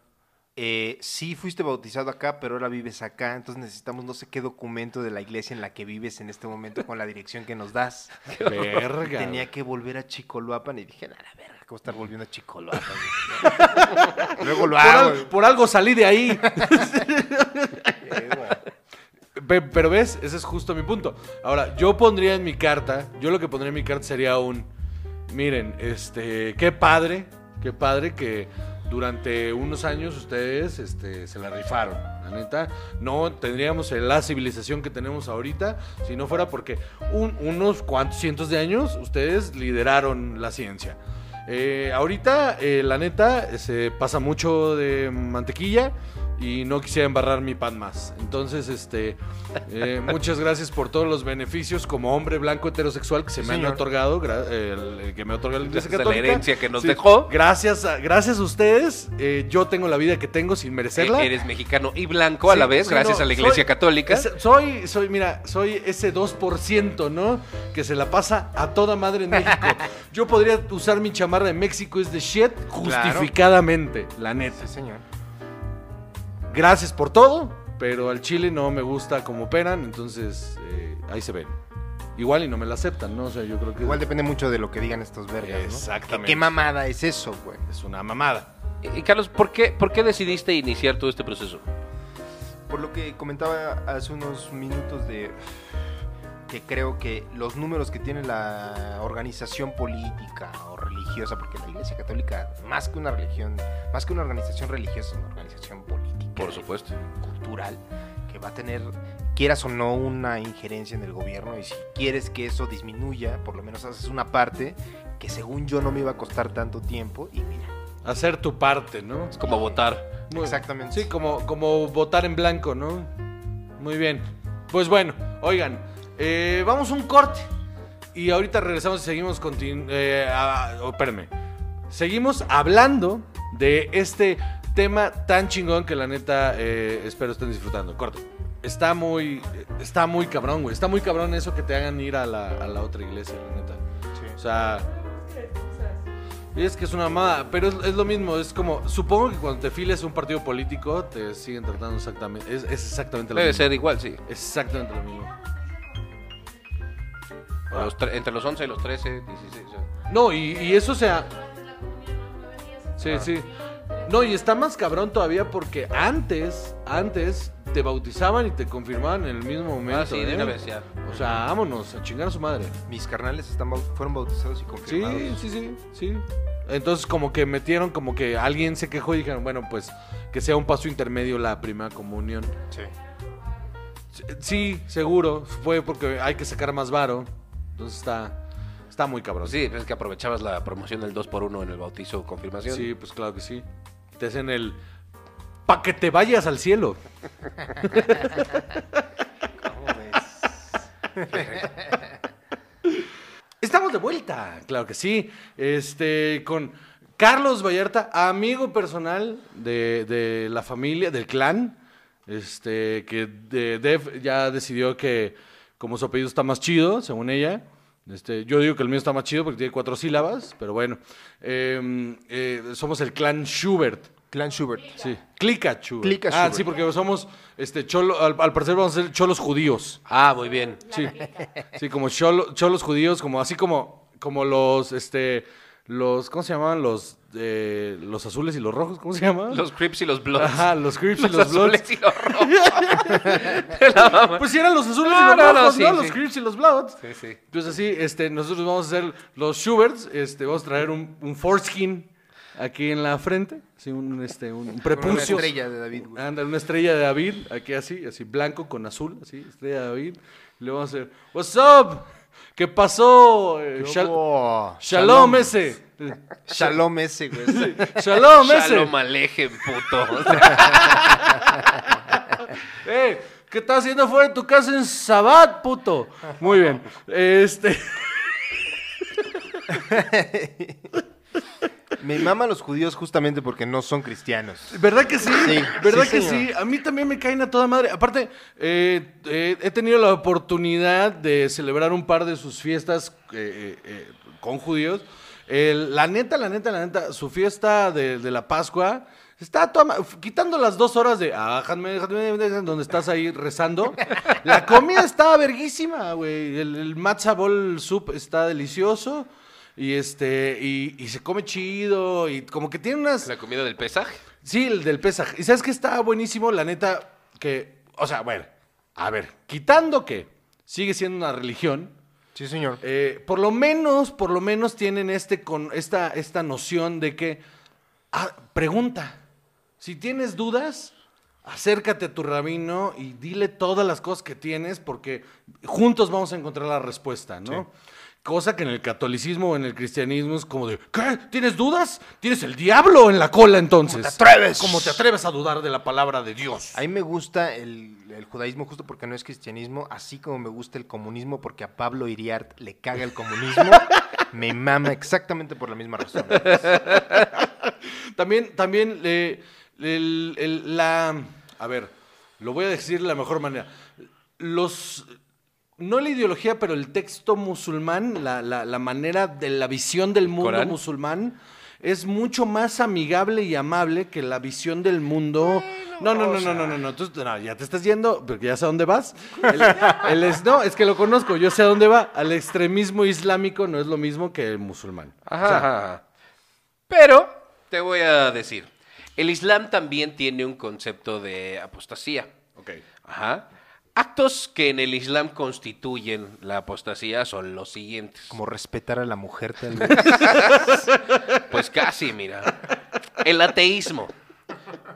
B: eh, sí, fuiste bautizado acá, pero ahora vives acá, entonces necesitamos no sé qué documento de la iglesia en la que vives en este momento con la dirección que nos das. [laughs]
A: Verga.
B: Tenía que volver a Chicoloapan y dije, a la verga, ¿cómo estar volviendo a Chicoloapan? güey?" [laughs] Luego lo
A: por,
B: hago.
A: al- por algo salí de ahí. [laughs] Pero ves, ese es justo mi punto. Ahora, yo pondría en mi carta, yo lo que pondría en mi carta sería un, miren, este, qué padre, qué padre que durante unos años ustedes este, se la rifaron, La neta, no tendríamos la civilización que tenemos ahorita si no fuera porque un- unos cuantos cientos de años ustedes lideraron la ciencia. Eh, ahorita, eh, la neta, se pasa mucho de mantequilla y no quisiera embarrar mi pan más. Entonces, este, eh, [laughs] muchas gracias por todos los beneficios como hombre blanco heterosexual que se me han
B: señor.
A: otorgado, gra- el- el que me otorga la Iglesia
C: Gracias a la
A: Católica.
C: herencia que nos dejó.
A: Gracias a, gracias a ustedes, eh, yo tengo la vida que tengo sin merecerla.
C: E- Eres mexicano y blanco a
A: Sí,
C: la vez, gracias
A: no,
C: a la Iglesia
A: soy-
C: Católica.
A: es- soy, soy, mira, soy ese 2%, ¿no? Que se la pasa a toda madre en México. [laughs] Yo podría usar mi chamarra de México is the shit justificadamente, la neta.
B: Sí, señor.
A: Gracias por todo, pero al chile no me gusta como operan, entonces eh, ahí se ven. Igual y no me la aceptan, ¿no? O sea, yo creo que
B: Igual depende mucho de lo que digan estos vergas, ¿no?
A: Exactamente.
B: ¿Qué, qué mamada es eso, güey?
A: es una mamada.
C: Y Carlos, ¿por qué, ¿por qué decidiste iniciar todo este proceso?
B: Por lo que comentaba hace unos minutos de que creo que los números que tiene la organización política o religiosa, porque la Iglesia Católica, más que una religión, más que una organización religiosa, es una organización política,
C: Por supuesto.
B: cultural, que va a tener, quieras o no, una injerencia en el gobierno, y si quieres que eso disminuya, por lo menos haces una parte que según yo no me iba a costar tanto tiempo, y mira,
A: Hacer tu parte, ¿no?
C: Es como votar.
A: Muy-
B: Exactamente.
A: Sí, como, como votar en blanco, ¿no? Muy bien. Pues bueno, oigan, eh, vamos a un corte. Y ahorita regresamos y seguimos eh, a- oh. Seguimos hablando de este tema tan chingón que la neta eh, espero estén disfrutando. Corte. Está muy, está muy cabrón, güey. Está muy cabrón eso que te hagan ir a la, a la otra iglesia, la neta. O sea, y es que es una mamada, pero es, es lo mismo, es como, supongo que cuando te files a un partido político te siguen tratando exactamente, es, es exactamente lo
C: Debe
A: mismo.
C: ser igual, sí.
A: Exactamente lo mismo.
C: A los tre- entre los 11 y los 13, 16. o sea.
A: No, y, y eso o sea... Sí, sí. No, y está más cabrón todavía porque antes, antes te bautizaban y te confirmaban en el mismo momento.
C: Ah, sí, de
A: ¿eh?
C: una vez ya.
A: O sea, vámonos, a chingar a su madre.
B: mis carnales están, fueron bautizados y
A: Sí,
B: confirmados.
A: sí, sí, sí. Entonces como que metieron como que alguien se quejó y dijeron, bueno, pues que sea un paso intermedio la primera comunión.
B: Sí.
A: Sí, seguro. Fue porque hay que sacar más varo. Entonces está, está muy cabrón.
C: Sí, es que aprovechabas la promoción del 2x1 en el bautizo confirmación.
A: Sí, pues claro que sí. Te hacen el... Pa' que te vayas al cielo. [laughs]
B: ¿Cómo ves?
A: Estamos de vuelta, claro que sí. Este, con Carlos Vallarta, amigo personal de, de la familia, del clan. Este, que de, Dev ya decidió que como su apellido está más chido, según ella. Este, yo digo que el mío está más chido porque tiene cuatro sílabas, pero bueno. Eh, eh, somos el clan Schubert.
B: Clan Schubert.
A: Sí. Clica Schubert.
B: Clica
A: Ah,
B: Schubert.
A: sí, porque somos este cholo, al, al parecer vamos a ser cholos judíos.
C: Ah, muy bien.
A: Sí, sí como cholo- cholos judíos, como así como, como los, este, los, ¿cómo se llamaban? Los, eh, los azules y los rojos, ¿cómo se llamaban?
C: Los Crips y los Bloods.
A: Ajá, los Crips y
C: los,
A: los Bloods.
C: azules y los rojos. [laughs]
A: Pues sí eran los azules
C: No,
A: y los
C: no, no,
A: rojos,
C: sí,
A: ¿no?
C: sí.
A: Los Crips y los Bloods.
C: Sí, sí.
A: Entonces así, este, nosotros vamos a hacer los Schuberts, este, vamos a traer un, un foreskin aquí en la frente, así un, este, un, un
B: Una
A: prepucio.
B: estrella de David, güey.
A: Anda, una estrella de David, aquí así, así blanco con azul, así, estrella de David. Y le vamos a hacer, What's up? ¿Qué pasó? Eh, shal-
B: Oh,
A: shalom, ese. [laughs]
B: Shalom ese, güey.
A: Shalom ese.
C: Shalom Alejem, puto. [laughs]
A: Eh, ¿Qué estás haciendo fuera de tu casa en Sabbat, puto? Muy bien. Este. [laughs]
B: Me maman los judíos justamente porque no son cristianos.
A: ¿Verdad que sí?
B: Sí,
A: ¿Verdad
B: sí,
A: que
B: señor.
A: sí? A mí también me caen a toda madre. Aparte, eh, eh, he tenido la oportunidad de celebrar un par de sus fiestas eh, eh, eh, con judíos. El- la neta, la neta, la neta, su fiesta de, de la Pascua está toda quitando las dos horas de ah, déjame, déjame, déjame", donde estás ahí rezando. [laughs] La comida está verguísima, güey. El, el matzo ball soup está delicioso. Y este, y, y se come chido. Y como que tiene unas.
C: La comida del pesaje.
A: Sí, el del Pesaj. ¿Y sabes qué está buenísimo? La neta, que, o sea, bueno, a ver, quitando que sigue siendo una religión,
B: Sí, señor.
A: eh, por lo menos, por lo menos tienen este con esta, esta noción de que, ah, pregunta, si tienes dudas, acércate a tu rabino y dile todas las cosas que tienes porque juntos vamos a encontrar la respuesta, ¿no? Cosa que en el catolicismo o en el cristianismo es como de, ¿qué? ¿Tienes dudas? ¿Tienes el diablo en la cola entonces?
B: ¿Cómo te atreves?
A: ¿Cómo te atreves a dudar de la palabra de Dios?
B: A mí me gusta el, el judaísmo justo porque no es cristianismo, así como me gusta el comunismo porque a Pablo Iriart le caga el comunismo, [laughs] me mama exactamente por la misma razón.
A: También, también eh, el- el- la... A ver, lo voy a decir de la mejor manera. Los... No la ideología, pero el texto musulmán, la, la- la manera de la visión del mundo
C: ¿Corán?
A: musulmán, es mucho más amigable y amable que la visión del mundo. no, no, no, no, no, no, no, Entonces, no, ya te estás yendo, porque ya sé a dónde vas. [laughs] El- el es- no, es que lo conozco, yo sé a dónde va. Al extremismo islámico no es lo mismo que el musulmán.
C: Ajá, ajá, ajá. Pero te voy a decir, el Islam también tiene un concepto de apostasía.
A: Ok.
C: Ajá. Actos que en el Islam constituyen la apostasía son los siguientes.
B: Como respetar a la mujer tal vez. [laughs]
C: Pues casi, mira. El ateísmo,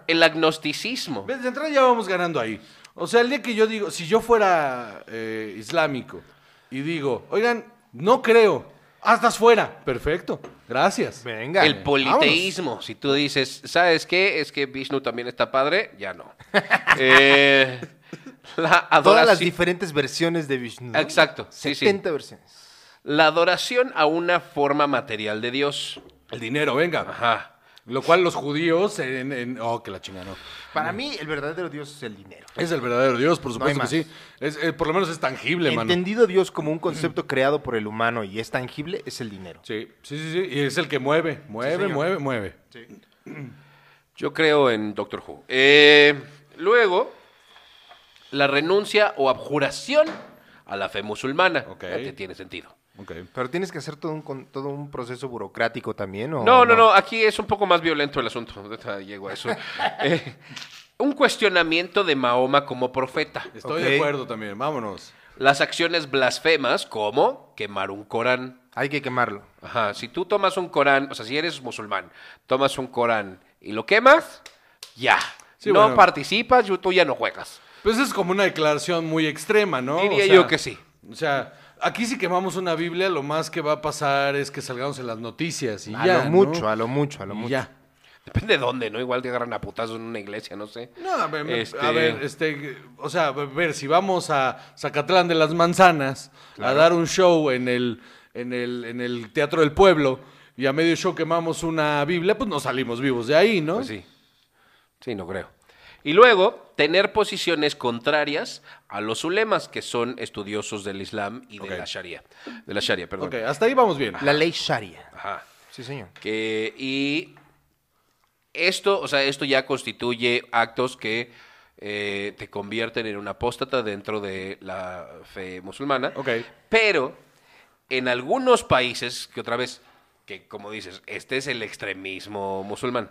C: el agnosticismo.
A: ¿Ves? De entrada ya vamos ganando ahí. O sea, el día que yo digo, si yo fuera eh, islámico y digo, oigan, no creo, ah, estás fuera. Perfecto, gracias.
B: Venga.
C: El politeísmo, si tú dices, ¿sabes qué? Es que Vishnu también está padre, ya no. [laughs] Eh, la
B: Todas las diferentes versiones de Vishnu.
C: Exacto, sí, sí.
B: 70 versiones.
C: la adoración a una forma material de Dios.
A: El dinero, venga.
C: Ajá.
A: Lo cual los judíos en... en- oh, que la chinga, no.
B: Para mí, el verdadero Dios es el dinero.
A: Es el verdadero Dios, por supuesto que
B: más.
A: sí. Es, eh, por lo menos es tangible, mano.
B: Entendido Dios como un concepto creado por el humano y es tangible, es el dinero.
A: Sí, sí, sí, sí. Y es el que mueve, mueve,
B: señor.
A: mueve, mueve.
C: Yo creo en Doctor Who. Eh, luego, la renuncia o abjuración a la fe musulmana.
A: Ok.
C: Fíjate, tiene sentido.
A: Ok.
B: Pero tienes que hacer todo un, con- todo un proceso burocrático también, ¿o
C: No, no, no, aquí es un poco más violento el asunto. Llego a eso. [laughs] Eh, un cuestionamiento de Mahoma como profeta.
A: Estoy de acuerdo también, vámonos.
C: Las acciones blasfemas como quemar un Corán.
B: Hay que quemarlo.
C: Ajá, si tú tomas un Corán, o sea, si eres musulmán, tomas un Corán y lo quemas, ya.
A: Sí,
C: no
A: bueno.
C: participas, tú ya no juegas.
A: Pues es como una declaración muy extrema, ¿no?
C: Diría
A: O sea,
C: yo que sí.
A: O sea, aquí si quemamos una Biblia, lo más que va a pasar es que salgamos en las noticias y
B: a
A: ya,
B: lo
A: ¿no?
B: mucho, a lo mucho, a lo
A: Y
B: mucho.
A: ya.
C: Depende de dónde, ¿no? Igual te agarran a putazos en una iglesia, no sé.
A: No, a ver,
C: Este-
A: a ver, este, o sea, a ver, si vamos a Zacatlán de las Manzanas a dar un show en el, en el, en el Teatro del Pueblo y a medio show quemamos una Biblia, pues no salimos vivos de ahí, ¿no?
C: Pues sí. Sí, no creo. Y luego, tener posiciones contrarias a los ulemas, que son estudiosos del Islam y de la Sharia. De la Sharia, perdón.
A: Ok, hasta ahí vamos bien.
B: La ley Sharia.
C: Ajá.
B: Sí, señor.
C: Que, y esto, o sea, esto ya constituye actos que eh, te convierten en un apóstata dentro de la fe musulmana.
A: Ok.
C: Pero en algunos países, que otra vez, que como dices, este es el extremismo musulmán.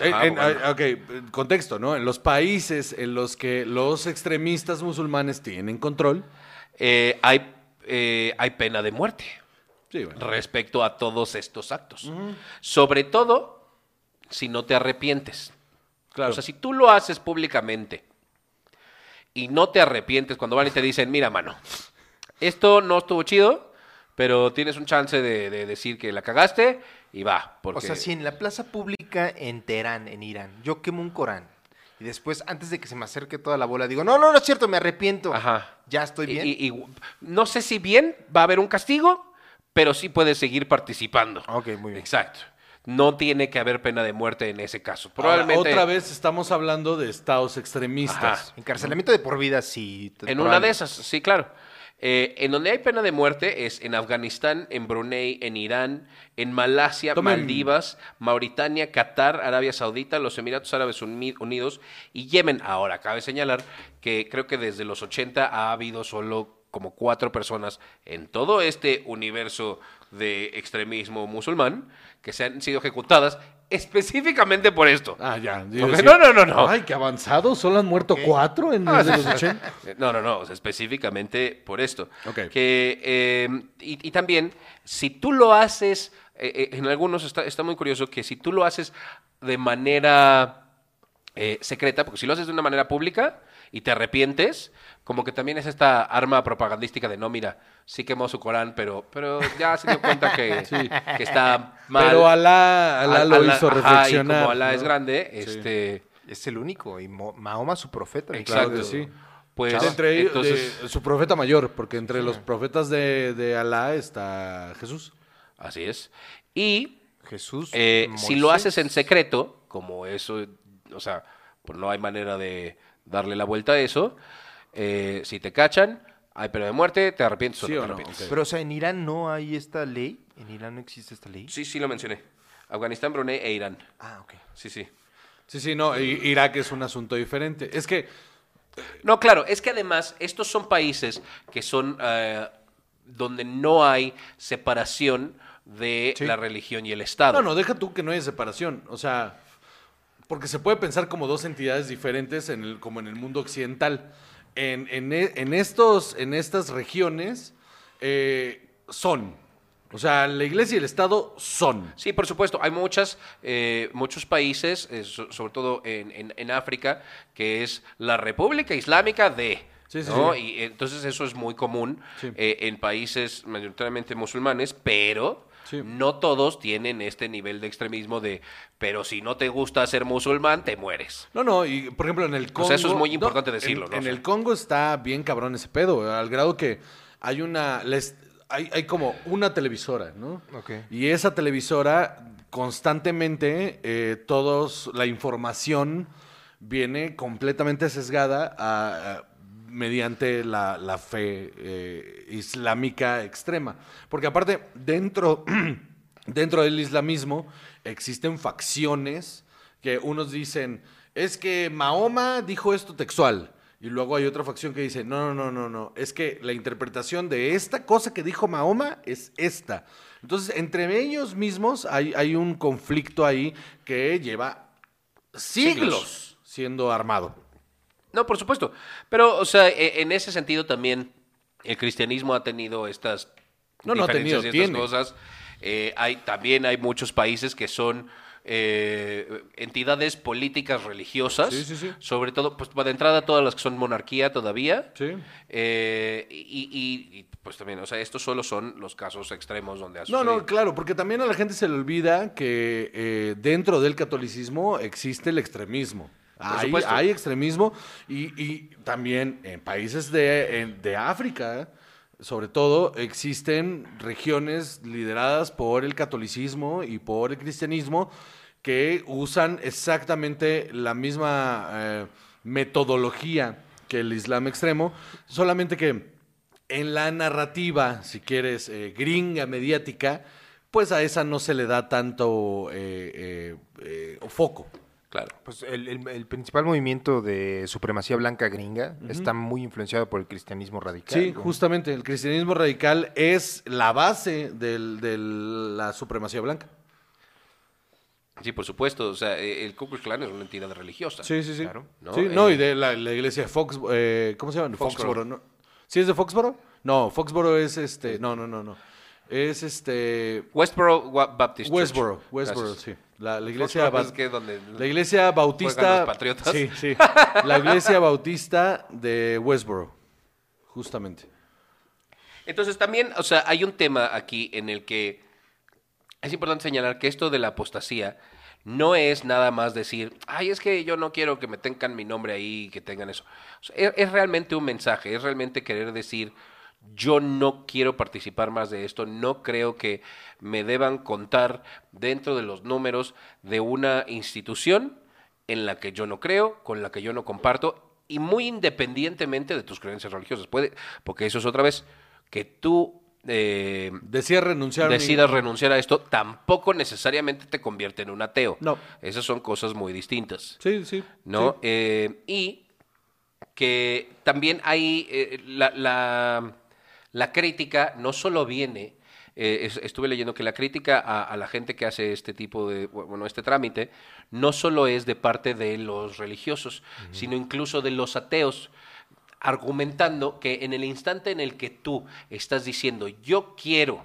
C: Ajá,
A: en-
C: bueno.
A: ok, contexto, ¿no? En los países en los que los extremistas musulmanes tienen control.
C: Eh, hay, eh, hay pena de muerte
A: Sí, bueno.
C: respecto a todos estos actos. Sobre todo si no te arrepientes.
A: Claro.
C: O sea, si tú lo haces públicamente y no te arrepientes cuando van y te dicen, mira, mano, esto no estuvo chido, pero tienes un chance de, de decir que la cagaste y va. Porque...
B: O sea, si en la plaza pública en Teherán, en Irán, yo quemo un Corán y después, antes de que se me acerque toda la bola, digo, no, no, no es cierto, me arrepiento.
C: Ajá.
B: Ya estoy bien.
C: Y, y- no sé si bien va a haber un castigo, pero sí puedes seguir participando.
B: Ok, muy bien.
C: Exacto. No tiene que haber pena de muerte en ese caso.
A: Ahora,
C: Probablemente
A: otra vez estamos hablando de estados extremistas.
C: Ajá.
B: Encarcelamiento de por vida, sí.
C: En
B: probable.
C: una de esas, sí, claro. Eh, en donde hay pena de muerte es en Afganistán, en Brunei, en Irán, en Malasia,
A: Tomen-
C: Maldivas, Mauritania, Qatar, Arabia Saudita, los Emiratos Árabes Uni- Unidos y Yemen. Ahora, cabe señalar que creo que desde los 80 ha habido solo como cuatro personas en todo este universo de extremismo musulmán que se han sido ejecutadas específicamente por esto.
A: Ah, ya.
C: No, no, no, no.
A: Ay, qué avanzado. Solo han muerto cuatro en
C: Ah,
A: los
C: sí.
A: 80.
C: Eh, No, no, no, o sea, específicamente por esto.
A: Ok.
C: Que, eh, y, y también, si tú lo haces, eh, eh, en algunos está, está muy curioso que si tú lo haces de manera eh, secreta, porque si lo haces de una manera pública y te arrepientes, como que también es esta arma propagandística de no, mira, sí quemó su Corán, pero, pero ya se dio cuenta que, [laughs] que está mal.
A: Pero Alá, Alá
C: Al-
A: lo
C: Alá-
A: hizo
C: ajá,
A: reflexionar.
C: Y como Alá
A: ¿no?
C: es grande,
A: Sí.
C: este,
B: Es el único. Y Mahoma su profeta.
C: Exacto.
A: Claro que sí.
C: pues
A: De entre ellos,
C: entonces,
A: de su profeta mayor, porque entre los profetas de, de Alá está Jesús.
C: así es. Y
B: Jesús.
C: Eh, si lo haces en secreto, como eso, o sea, pues no hay manera de darle la vuelta a eso, eh, si te cachan, hay pena de muerte, te arrepientes o
A: ¿Sí
C: no
A: o
C: te
A: no?
C: arrepientes.
B: Pero, o sea, en Irán no hay esta ley. En Irán no existe esta ley.
C: Sí, sí lo mencioné. Afganistán, Brunei e Irán.
B: Ah, ok.
C: Sí, sí.
A: Sí, sí, no, I- Irak es un asunto diferente. Es que,
C: No, claro, es que además estos son países que son eh, donde no hay separación de
B: Sí.
C: la religión y el Estado.
A: no, no, deja tú que no haya separación. O sea, porque se puede pensar como dos entidades diferentes en el, como en el mundo occidental. En, en e- en estos, en estas regiones eh, son. O sea, la iglesia y el Estado son.
C: Sí, por supuesto. Hay muchas, eh, muchos países, eh, so- sobre todo en, en- en África, que es la República Islámica de.
A: Sí, sí,
C: ¿no?
A: sí.
C: Y entonces eso es muy común eh, en países mayoritariamente musulmanes, pero
A: Sí.
C: no todos tienen este nivel de extremismo de, pero si no te gusta ser musulmán, te mueres.
A: No, no, y por ejemplo en el Congo...
C: O sea, eso es muy
A: no,
C: importante
A: en-
C: decirlo, ¿no?
A: En,
C: O sea.
A: el Congo está bien cabrón ese pedo, al grado que hay una... les- hay, hay como una televisora, ¿no?
B: Ok.
A: Y esa televisora constantemente, eh, todos, la información viene completamente sesgada a- a- mediante la, la fe eh, islámica extrema. Porque aparte, dentro, [clears throat] dentro del islamismo existen facciones que unos dicen, es que Mahoma dijo esto textual. Y luego hay otra facción que dice, no, no, no, no, no, es que la interpretación de esta cosa que dijo Mahoma es esta. Entonces, entre ellos mismos hay, hay un conflicto ahí que lleva siglos,
C: Siglos.
A: siendo armado.
C: No, por supuesto. Pero, o sea, e- en ese sentido también el cristianismo ha tenido estas
A: No, no ha tenido,
C: y estas
A: tiene.
C: cosas. Eh, hay, también hay muchos países que son eh, entidades políticas religiosas.
A: Sí, sí, sí.
C: Sobre todo, pues de entrada todas las que son monarquía todavía.
A: Sí.
C: Eh, y, y- y, pues también, o sea, estos solo son los casos extremos donde ha
A: No,
C: sucedido.
A: no, claro, porque también a la gente se le olvida que eh, dentro del catolicismo existe el extremismo. Hay, extremismo y, y también en países de, en- de África, sobre todo, existen regiones lideradas por el catolicismo y por el cristianismo que usan exactamente la misma eh, metodología que el Islam extremo, solamente que en la narrativa, si quieres, eh, gringa, mediática, pues a esa no se le da tanto eh, foco.
C: Claro.
B: Pues el, el- el principal movimiento de supremacía blanca gringa está muy influenciado por el cristianismo radical.
A: Sí,
B: ¿no?
A: justamente, el cristianismo radical es la base del- de la supremacía blanca.
C: Sí, por supuesto. O sea, eh, el Ku Klux Klan es una entidad religiosa.
A: Sí, sí, sí.
B: Claro.
C: ¿No?
A: Sí, no,
C: Eh,
A: y de la, la iglesia de Fox, eh, ¿cómo se llama?
C: Foxboro.
A: Foxboro. ¿no? ¿Sí es de Foxboro? No, Foxboro es este, no, no, no, no. Es este,
C: Westboro Baptist Church.
A: Westboro, Westboro,
C: Gracias.
A: sí. La, la iglesia,
C: Foxboro
A: ba-
C: es que donde
A: la iglesia bautista,
C: juegan los patriotas.
A: sí, sí. [laughs] La iglesia bautista de Westboro, justamente.
C: Entonces también, o sea, hay un tema aquí en el que es importante señalar que esto de la apostasía no es nada más decir, ay, es que yo no quiero que me tengan mi nombre ahí, que tengan eso. O sea, es, es realmente un mensaje, es realmente querer decir, yo no quiero participar más de esto, no creo que me deban contar dentro de los números de una institución en la que yo no creo, con la que yo no comparto, y muy independientemente de tus creencias religiosas. Puede, porque eso es otra vez, que tú eh,
A: Decía renunciar.
C: decidas renunciar a esto, tampoco necesariamente te convierte en un ateo.
A: No.
C: Esas son cosas muy distintas.
A: Sí, sí.
C: ¿no?
A: sí.
C: Eh, y que también hay eh, la, la- la crítica no solo viene, eh, es- estuve leyendo que la crítica a, a la gente que hace este tipo de, bueno, este trámite, no solo es de parte de los religiosos, sino incluso de los ateos argumentando que en el instante en el que tú estás diciendo yo quiero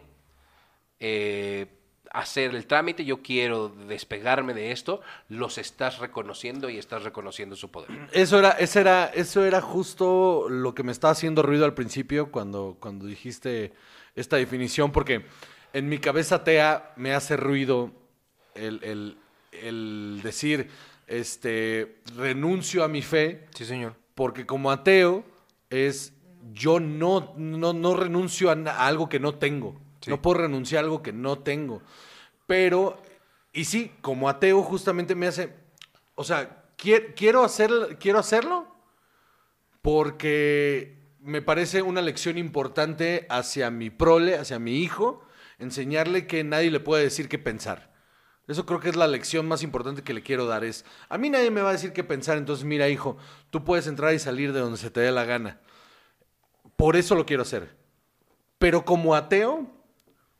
C: eh, hacer el trámite, yo quiero despegarme de esto, los estás reconociendo y estás reconociendo su poder.
A: Eso era, eso era, eso era justo lo que me estaba haciendo ruido al principio cuando, cuando dijiste esta definición, porque en mi cabeza atea me hace ruido el, el- el decir, este, renuncio a mi fe,
B: Sí, señor.
A: porque como ateo es yo no, no, no renuncio a algo que no tengo. No puedo renunciar a algo que no tengo. Pero, y sí, como ateo justamente me hace, o sea, quie- quiero, hacer, quiero hacerlo porque me parece una lección importante hacia mi prole, hacia mi hijo, enseñarle que nadie le puede decir qué pensar. Eso creo que es la lección más importante que le quiero dar. Es, a mí nadie me va a decir qué pensar, entonces mira hijo, tú puedes entrar y salir de donde se te dé la gana. Por eso lo quiero hacer. Pero como ateo,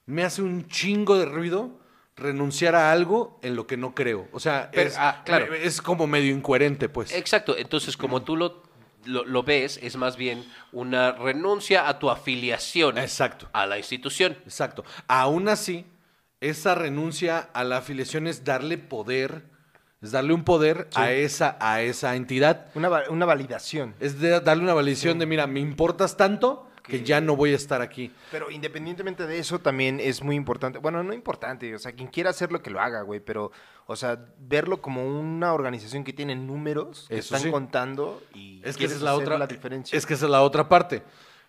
A: me hace un chingo de ruido renunciar a algo en lo que no creo. O sea,
C: Pero,
A: es,
C: ah, claro.
A: es como medio incoherente, pues.
C: Exacto, entonces como tú lo, lo, lo ves, es más bien una renuncia a tu afiliación
A: Exacto.
C: a la institución.
A: Exacto. Aún así, esa renuncia a la afiliación es darle poder, es darle un poder a, esa, a esa entidad.
B: Una, una validación.
A: Es de darle una validación de, mira, me importas tanto que ya no voy a estar aquí.
B: Pero independientemente de eso, también es muy importante. Bueno, no importante, o sea, quien quiera hacerlo que lo haga, güey, pero, o sea, verlo como una organización que tiene números que
A: Eso
B: están
A: sí.
B: contando y
A: Es que esa es la otra
B: la diferencia.
A: Es que esa es la otra parte.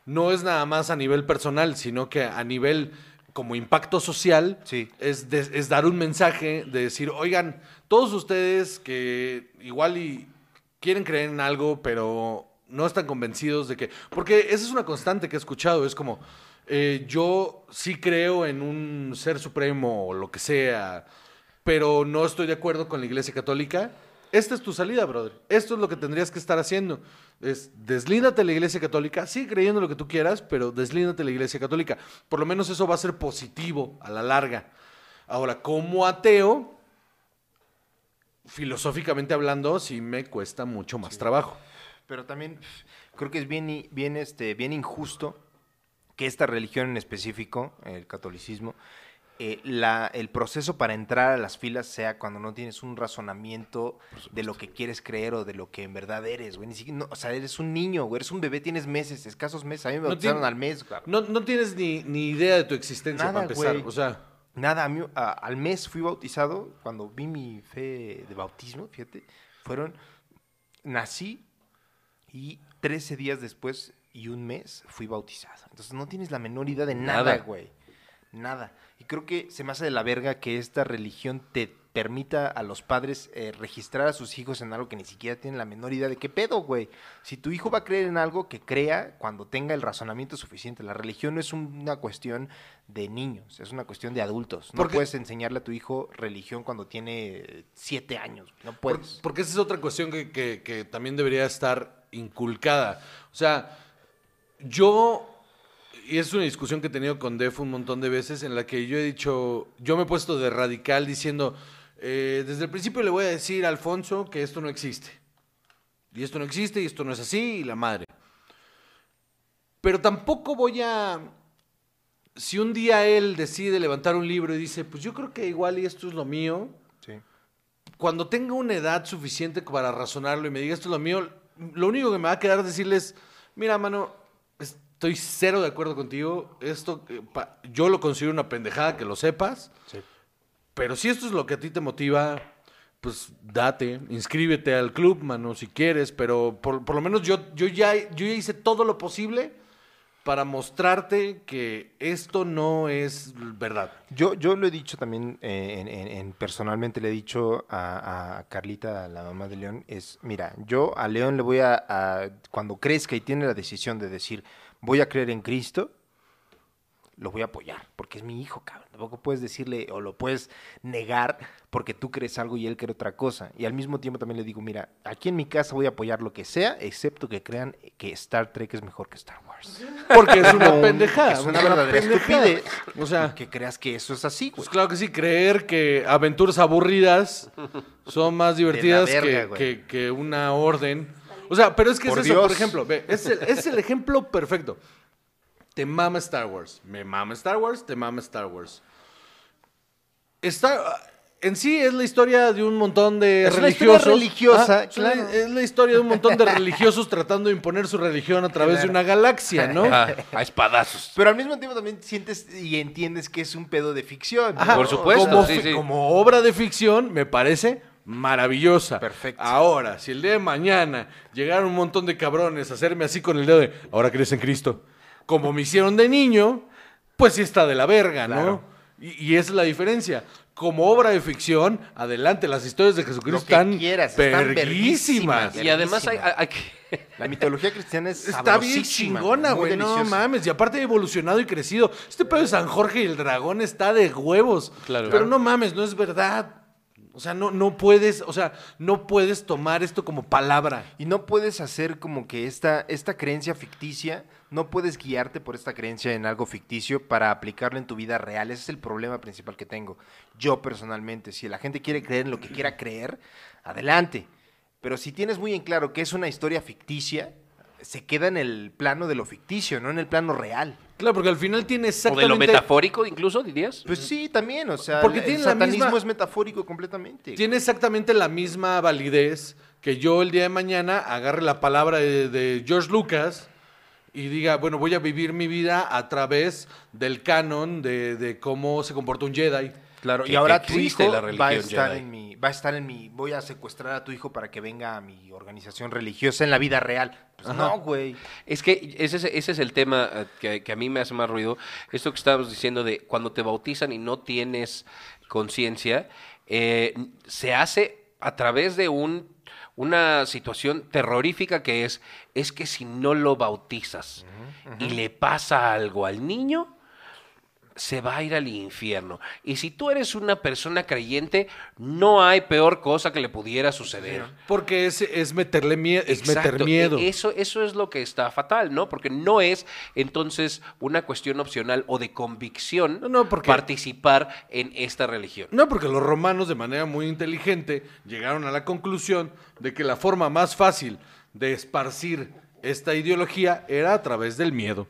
A: No es nada más a nivel personal, sino que a nivel como impacto social
B: Sí.
A: es, de- es dar un mensaje de decir, oigan, todos ustedes que igual y quieren creer en algo, pero no están convencidos de que... Porque esa es una constante que he escuchado, es como, eh, yo sí creo en un ser supremo o lo que sea, pero no estoy de acuerdo con la Iglesia Católica. Esta es tu salida, brother. Esto es lo que tendrías que estar haciendo. Es deslíndate de la Iglesia Católica, sigue creyendo lo que tú quieras, pero deslíndate de la Iglesia Católica. Por lo menos eso va a ser positivo a la larga. Ahora, como ateo, filosóficamente hablando, sí me cuesta mucho más trabajo.
B: Pero también creo que es bien, bien, este, bien injusto que esta religión en específico, el catolicismo, eh, la, el proceso para entrar a las filas sea cuando no tienes un razonamiento de lo que quieres creer o de lo que en verdad eres, güey. Ni siquiera- no, o sea, eres un niño, güey, eres un bebé, tienes meses, escasos meses. A mí me
A: No
B: bautizaron al mes, güey.
A: No, no tienes ni, ni idea de tu existencia
B: Nada,
A: para empezar.
B: güey.
A: O sea,
B: Nada, a mí, a- al mes fui bautizado, cuando vi mi fe de bautismo, fíjate, fueron, nací y 13 días después y un mes fui bautizado. Entonces no tienes la menor idea de nada, güey. Nada. Y creo que se me hace de la verga que esta religión te permita a los padres eh, registrar a sus hijos en algo que ni siquiera tienen la menor idea de qué pedo, güey. Si tu hijo va a creer en algo, que crea cuando tenga el razonamiento suficiente. La religión no es un- una cuestión de niños, es una cuestión de adultos. No
A: Porque-
B: puedes enseñarle a tu hijo religión cuando tiene eh, siete años. No puedes.
A: porque esa es otra cuestión que, que- que también debería estar inculcada. O sea, yo, y es una discusión que he tenido con Def un montón de veces, en la que yo he dicho, yo me he puesto de radical diciendo, eh, desde el principio le voy a decir a Alfonso que esto no existe. Y esto no existe, y esto no es así, y la madre. Pero tampoco voy a... Si un día él decide levantar un libro y dice, pues yo creo que igual y esto es lo mío,
B: Sí.
A: cuando tenga una edad suficiente para razonarlo y me diga esto es lo mío, lo único que me va a quedar es decirles, mira, mano, estoy cero de acuerdo contigo, esto eh, yo lo considero una pendejada, que lo sepas,
B: Sí.
A: pero si esto es lo que a ti te motiva, pues date, inscríbete al club, mano, si quieres, pero por, por lo menos yo, yo, ya, yo ya hice todo lo posible para mostrarte que esto no es verdad.
B: Yo, yo lo he dicho también, eh, en, en- en- personalmente le he dicho a, a Carlita, la mamá de León, es, mira, yo a León le voy a, a- cuando crezca y tiene la decisión de decir, voy a creer en Cristo, lo voy a apoyar, porque es mi hijo, cabrón. Tampoco puedes decirle o lo puedes negar porque tú crees algo y él cree otra cosa. Y al mismo tiempo también le digo, mira, aquí en mi casa voy a apoyar lo que sea, excepto que crean que Star Trek es mejor que Star Wars. [laughs]
A: Porque es una pendejada.
B: Es una verdadera
A: pendejada.
B: estupidez.
A: O sea,
B: que creas que eso es así, güey.
A: Pues claro que sí, creer que aventuras aburridas son más divertidas
B: verga,
A: que, que- que una orden. O sea, pero es que
B: Por
A: es eso, por
B: Dios.
A: ejemplo, ve, es el, es el ejemplo perfecto. Te mama Star Wars, me mama Star Wars, te mama Star Wars. está en sí es la historia de un montón de
B: Es una historia
A: religiosos.
B: religiosa,
A: Ah, es la-
B: claro.
A: Es la historia de un montón de religiosos tratando de imponer su religión a través de una galaxia, ¿no? [laughs]
C: Ah, a espadazos.
B: Pero al mismo tiempo también sientes y entiendes que es un pedo de ficción.
A: Ajá,
C: Por supuesto,
A: como,
C: sí,
A: fi-
C: sí.
A: como obra de ficción, me parece maravillosa.
B: Perfecto.
A: Ahora, si el día de mañana llegaron un montón de cabrones a hacerme así con el dedo de, ahora crees en Cristo, como me hicieron de niño, pues sí está de la verga, ¿no?
B: Claro.
A: Y, y esa es la diferencia. Como obra de ficción, adelante, las historias de Jesucristo
B: Lo que
A: están
B: quieras, están
A: verguísimas.
C: Y además hay, hay que...
B: La mitología cristiana es
A: Está bien chingona, güey. No mames. Y aparte ha evolucionado y crecido. Este pedo de San Jorge y el dragón está de huevos.
C: Claro.
A: Pero no mames, no es verdad. O sea, no, no puedes, o sea, no puedes tomar esto como palabra.
B: Y no puedes hacer como que esta, esta creencia ficticia, no puedes guiarte por esta creencia en algo ficticio para aplicarlo en tu vida real. Ese es el problema principal que tengo. Yo personalmente, si la gente quiere creer en lo que quiera creer, adelante. Pero si tienes muy en claro que es una historia ficticia, se queda en el plano de lo ficticio, no en el plano real.
A: Claro, porque al final tiene
C: O
A: exactamente...
C: de lo metafórico incluso, dirías.
B: Pues sí, también, o sea,
A: Porque
B: el
A: tiene la
B: satanismo
A: misma-
B: es metafórico completamente.
A: Tiene exactamente la misma validez que yo el día de mañana agarre la palabra de, de George Lucas y diga, bueno, voy a vivir mi vida a través del canon de, de cómo se comporta un Jedi.
B: Claro,
C: que-
B: y ahora
C: que
B: tu hijo
C: la
B: va a estar
C: Jedi.
B: en mi, va a estar en mi, voy a secuestrar a tu hijo para que venga a mi organización religiosa en la vida real. Pues
A: Ajá.
B: no, güey.
C: Es que ese, es- ese es el tema eh, que, que a mí me hace más ruido. Esto que estábamos diciendo de cuando te bautizan y no tienes conciencia, eh, se hace a través de un, una situación terrorífica que es, es que si no lo bautizas y le pasa algo al niño, se va a ir al infierno. Y si tú eres una persona creyente, no hay peor cosa que le pudiera suceder.
A: Porque es, es meterle miedo, es meter
C: Exacto,
A: miedo.
C: e- Eso, eso es lo que está fatal, ¿no? Porque no es entonces una cuestión opcional o de convicción
A: No, no, porque-
C: participar en esta religión.
A: No, porque los romanos de manera muy inteligente llegaron a la conclusión de que la forma más fácil de esparcir esta ideología era a través del miedo.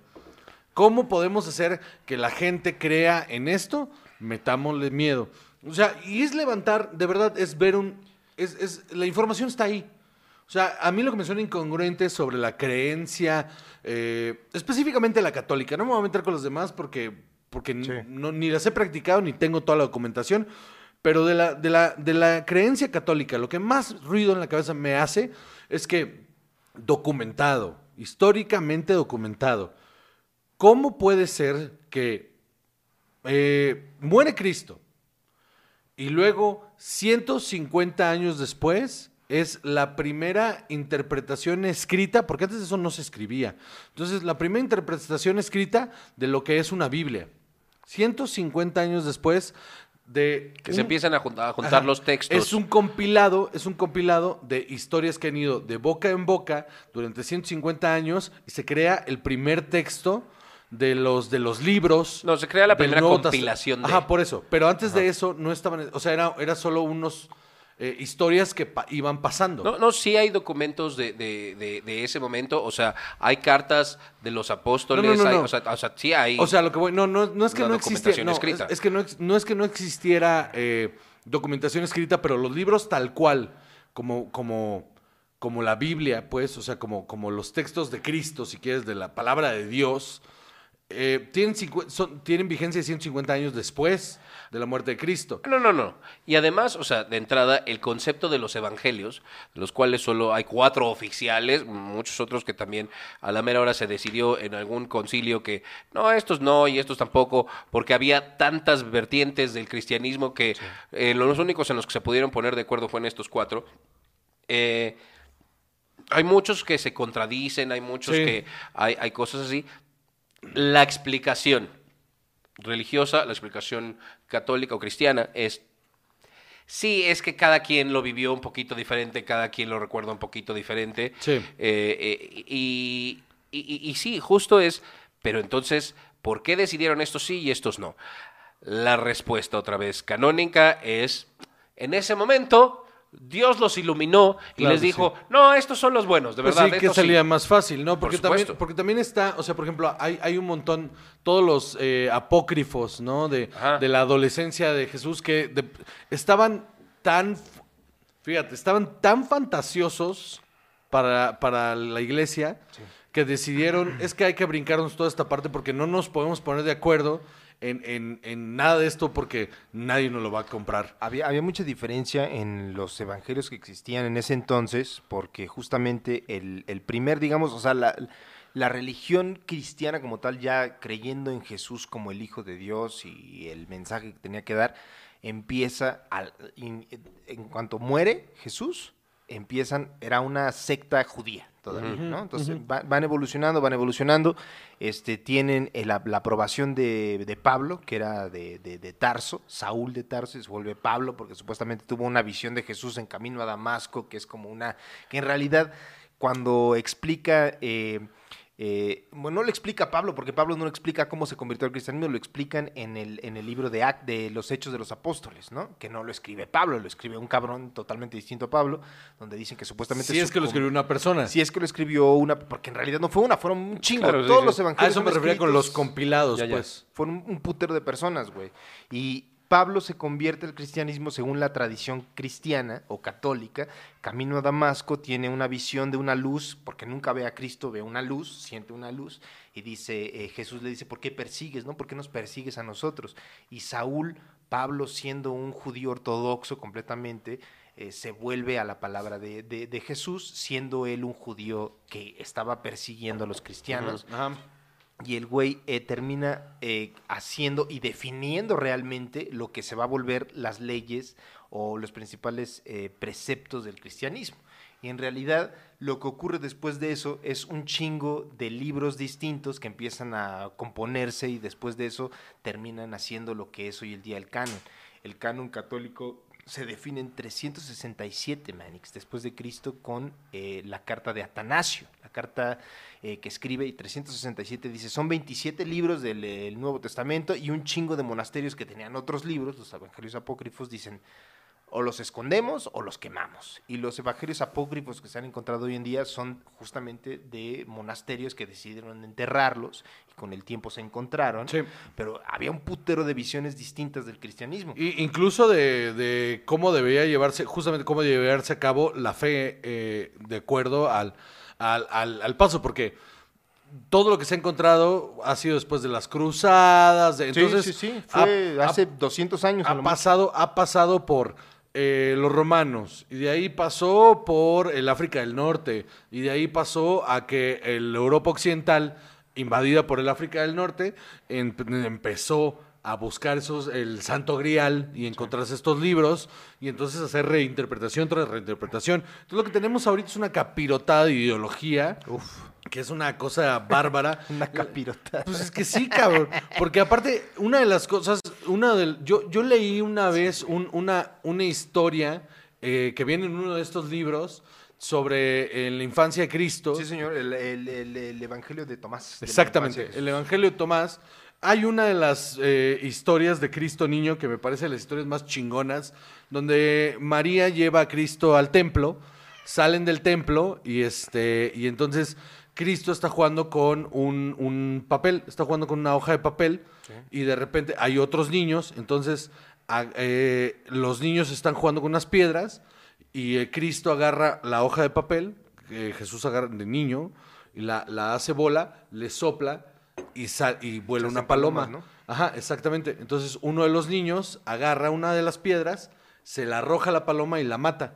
A: ¿Cómo podemos hacer que la gente crea en esto? Metámosle miedo. O sea, y es levantar, de verdad, es ver un... Es, es- la información está ahí. O sea, a mí lo que me suena incongruente sobre la creencia, eh, específicamente la católica, no me voy a meter con los demás porque, porque
B: Sí.
A: no, ni las he practicado ni tengo toda la documentación, pero de la, de, la, de la creencia católica, lo que más ruido en la cabeza me hace es que documentado, históricamente documentado, ¿cómo puede ser que eh, muere Cristo y luego 150 años después es la primera interpretación escrita, porque antes de eso no se escribía. Entonces, la primera interpretación escrita de lo que es una Biblia. 150 años después de...
C: Que se empiezan a, jun- a juntar
A: Ajá.
C: los textos.
A: Es un compilado, es un compilado de historias que han ido de boca en boca durante 150 años y se crea el primer texto de los de los libros.
C: No, se crea la primera compilación de-
A: Ajá, por eso. Pero antes de eso no estaban, o sea, era, era solo unos eh, historias que pa- iban pasando.
C: No, no, sí hay documentos de, de, de, de ese momento, o sea, hay cartas de los apóstoles,
A: No, no, no,
C: hay- o, sea, o sea, sí hay...
A: O sea, lo que voy, no, no, no es que no existiera,
C: documentación
A: no,
C: escrita.
A: Es, es que no, no es que no existiera eh, documentación escrita, pero los libros tal cual, como, como, como la Biblia, pues, o sea, como, como los textos de Cristo, si quieres, de la palabra de Dios, eh, tienen, son- tienen vigencia 150 años después de la muerte de Cristo.
C: No, no, no. Y además, o sea, de entrada, el concepto de los evangelios, de los cuales solo hay cuatro oficiales, muchos otros que también a la mera hora se decidió en algún concilio que no, estos no y estos tampoco, porque había tantas vertientes del cristianismo que eh, los únicos en los que se pudieron poner de acuerdo fue en estos cuatro. Eh, hay muchos que se contradicen, hay muchos
A: Sí.
C: que hay, hay cosas así. La explicación religiosa, la explicación católica o cristiana es, sí, es que cada quien lo vivió un poquito diferente, cada quien lo recuerda un poquito diferente.
A: Sí.
C: Eh, eh, y, y- y- y sí, justo es, pero entonces, ¿por qué decidieron estos sí y estos no? La respuesta otra vez canónica es, en ese momento Dios los iluminó y
A: Claro
C: les dijo, no, estos son los buenos, de
A: Pues
C: verdad.
A: sí, que salía
C: sí".
A: más fácil, ¿no? Porque
C: Por
A: también,
C: supuesto.
A: porque también está, o sea, por ejemplo, hay, hay un montón, todos los eh, apócrifos, ¿no? De, la adolescencia de Jesús que de- estaban tan, fíjate, estaban tan fantasiosos para, para la iglesia que decidieron, es que hay que brincarnos toda esta parte porque no nos podemos poner de acuerdo en, en- en nada de esto porque nadie nos lo va a comprar.
B: Había, había mucha diferencia en los evangelios que existían en ese entonces, porque justamente el, el primer, digamos, o sea, la, la religión cristiana como tal, ya creyendo en Jesús como el Hijo de Dios y el mensaje que tenía que dar, empieza, al- en cuanto muere Jesús, empiezan, era una secta judía todavía, ¿no? Entonces va- van evolucionando, van evolucionando, este, tienen el- la, la aprobación de, de Pablo, que era de, de- de Tarso, Saúl de Tarso, y se vuelve Pablo, porque supuestamente tuvo una visión de Jesús en camino a Damasco, que es como una, que en realidad cuando explica... eh, eh, bueno, no lo explica Pablo, porque Pablo no lo explica cómo se convirtió al cristianismo, lo explican en el, en el libro de, Act, de los Hechos de los Apóstoles, ¿no? Que no lo escribe Pablo, lo escribe un cabrón totalmente distinto a Pablo, donde dicen que supuestamente...
A: Si es que lo escribió una persona.
B: Si es que lo escribió una, porque en realidad no fue una, fueron un chingo.
C: Claro,
B: Todos
C: sí.
B: los
A: A
B: evangelios.
A: eso me refería con los compilados,
C: Ya, ya.
A: pues.
B: fueron un, un putero de personas, güey. Y Pablo se convierte al cristianismo según la tradición cristiana o católica. Camino a Damasco tiene una visión de una luz, porque nunca ve a Cristo, ve una luz, siente una luz, y dice, eh, Jesús le dice, ¿por qué persigues, no? ¿Por qué nos persigues a nosotros? Y Saúl, Pablo siendo un judío ortodoxo completamente, eh, se vuelve a la palabra de, Jesús, siendo él un judío que estaba persiguiendo a los cristianos. Y el güey eh, termina eh, haciendo y definiendo realmente lo que se va a volver las leyes o los principales eh, preceptos del cristianismo. Y en realidad lo que ocurre después de eso es un chingo de libros distintos que empiezan a componerse y después de eso terminan haciendo lo que es hoy el día el canon. El canon católico se define en 367, Manix, después de Cristo, con eh, la carta de Atanasio, la carta eh, que escribe, y 367 dice, son 27 libros del eh, Nuevo Testamento y un chingo de monasterios que tenían otros libros, los evangelios apócrifos dicen, o los escondemos o los quemamos. Y los evangelios apócrifos que se han encontrado hoy en día son justamente de monasterios que decidieron enterrarlos y con el tiempo se encontraron,
A: Sí.
B: pero había un putero de visiones distintas del cristianismo.
A: Y incluso de, de cómo debería llevarse, justamente cómo debería llevarse a cabo la fe eh, de acuerdo al, al, al- al paso, porque todo lo que se ha encontrado ha sido después de las cruzadas, de- entonces
B: sí, sí, sí,
A: ha-
B: fue
A: ha-
B: hace 200 años.
A: ha pasado, ha pasado por eh, los romanos, y de ahí pasó por el África del Norte, y de ahí pasó a que el Europa Occidental, invadida por el África del Norte, em- empezó a buscar esos, el Santo Grial y encontrarse estos libros, y entonces hacer reinterpretación tras reinterpretación. Entonces lo que tenemos ahorita es una capirotada de ideología, que es una cosa bárbara. [laughs]
B: Una capirota.
A: Pues es que sí, cabrón. Porque aparte, una de las cosas, una del, yo, yo leí una vez un- una, una historia eh, que viene en uno de estos libros sobre eh, la infancia de Cristo.
B: Sí, señor, el, el- el- el Evangelio de Tomás.
A: Exactamente,
B: de
A: el. Evangelio de Tomás. Hay una de las eh, historias de Cristo niño que me parece las historias más chingonas, donde María lleva a Cristo al templo, salen del templo y este y entonces Cristo está jugando con un, un papel, está jugando con una hoja de papel y de repente hay otros niños, entonces a- eh, los niños están jugando con unas piedras y eh, Cristo agarra la hoja de papel, que Jesús agarra de niño, y la, la hace bola, le sopla y, sal- y vuela una paloma.
B: palomas,
A: Ajá, exactamente. Entonces uno de los niños agarra una de las piedras, se la arroja a la paloma y la mata.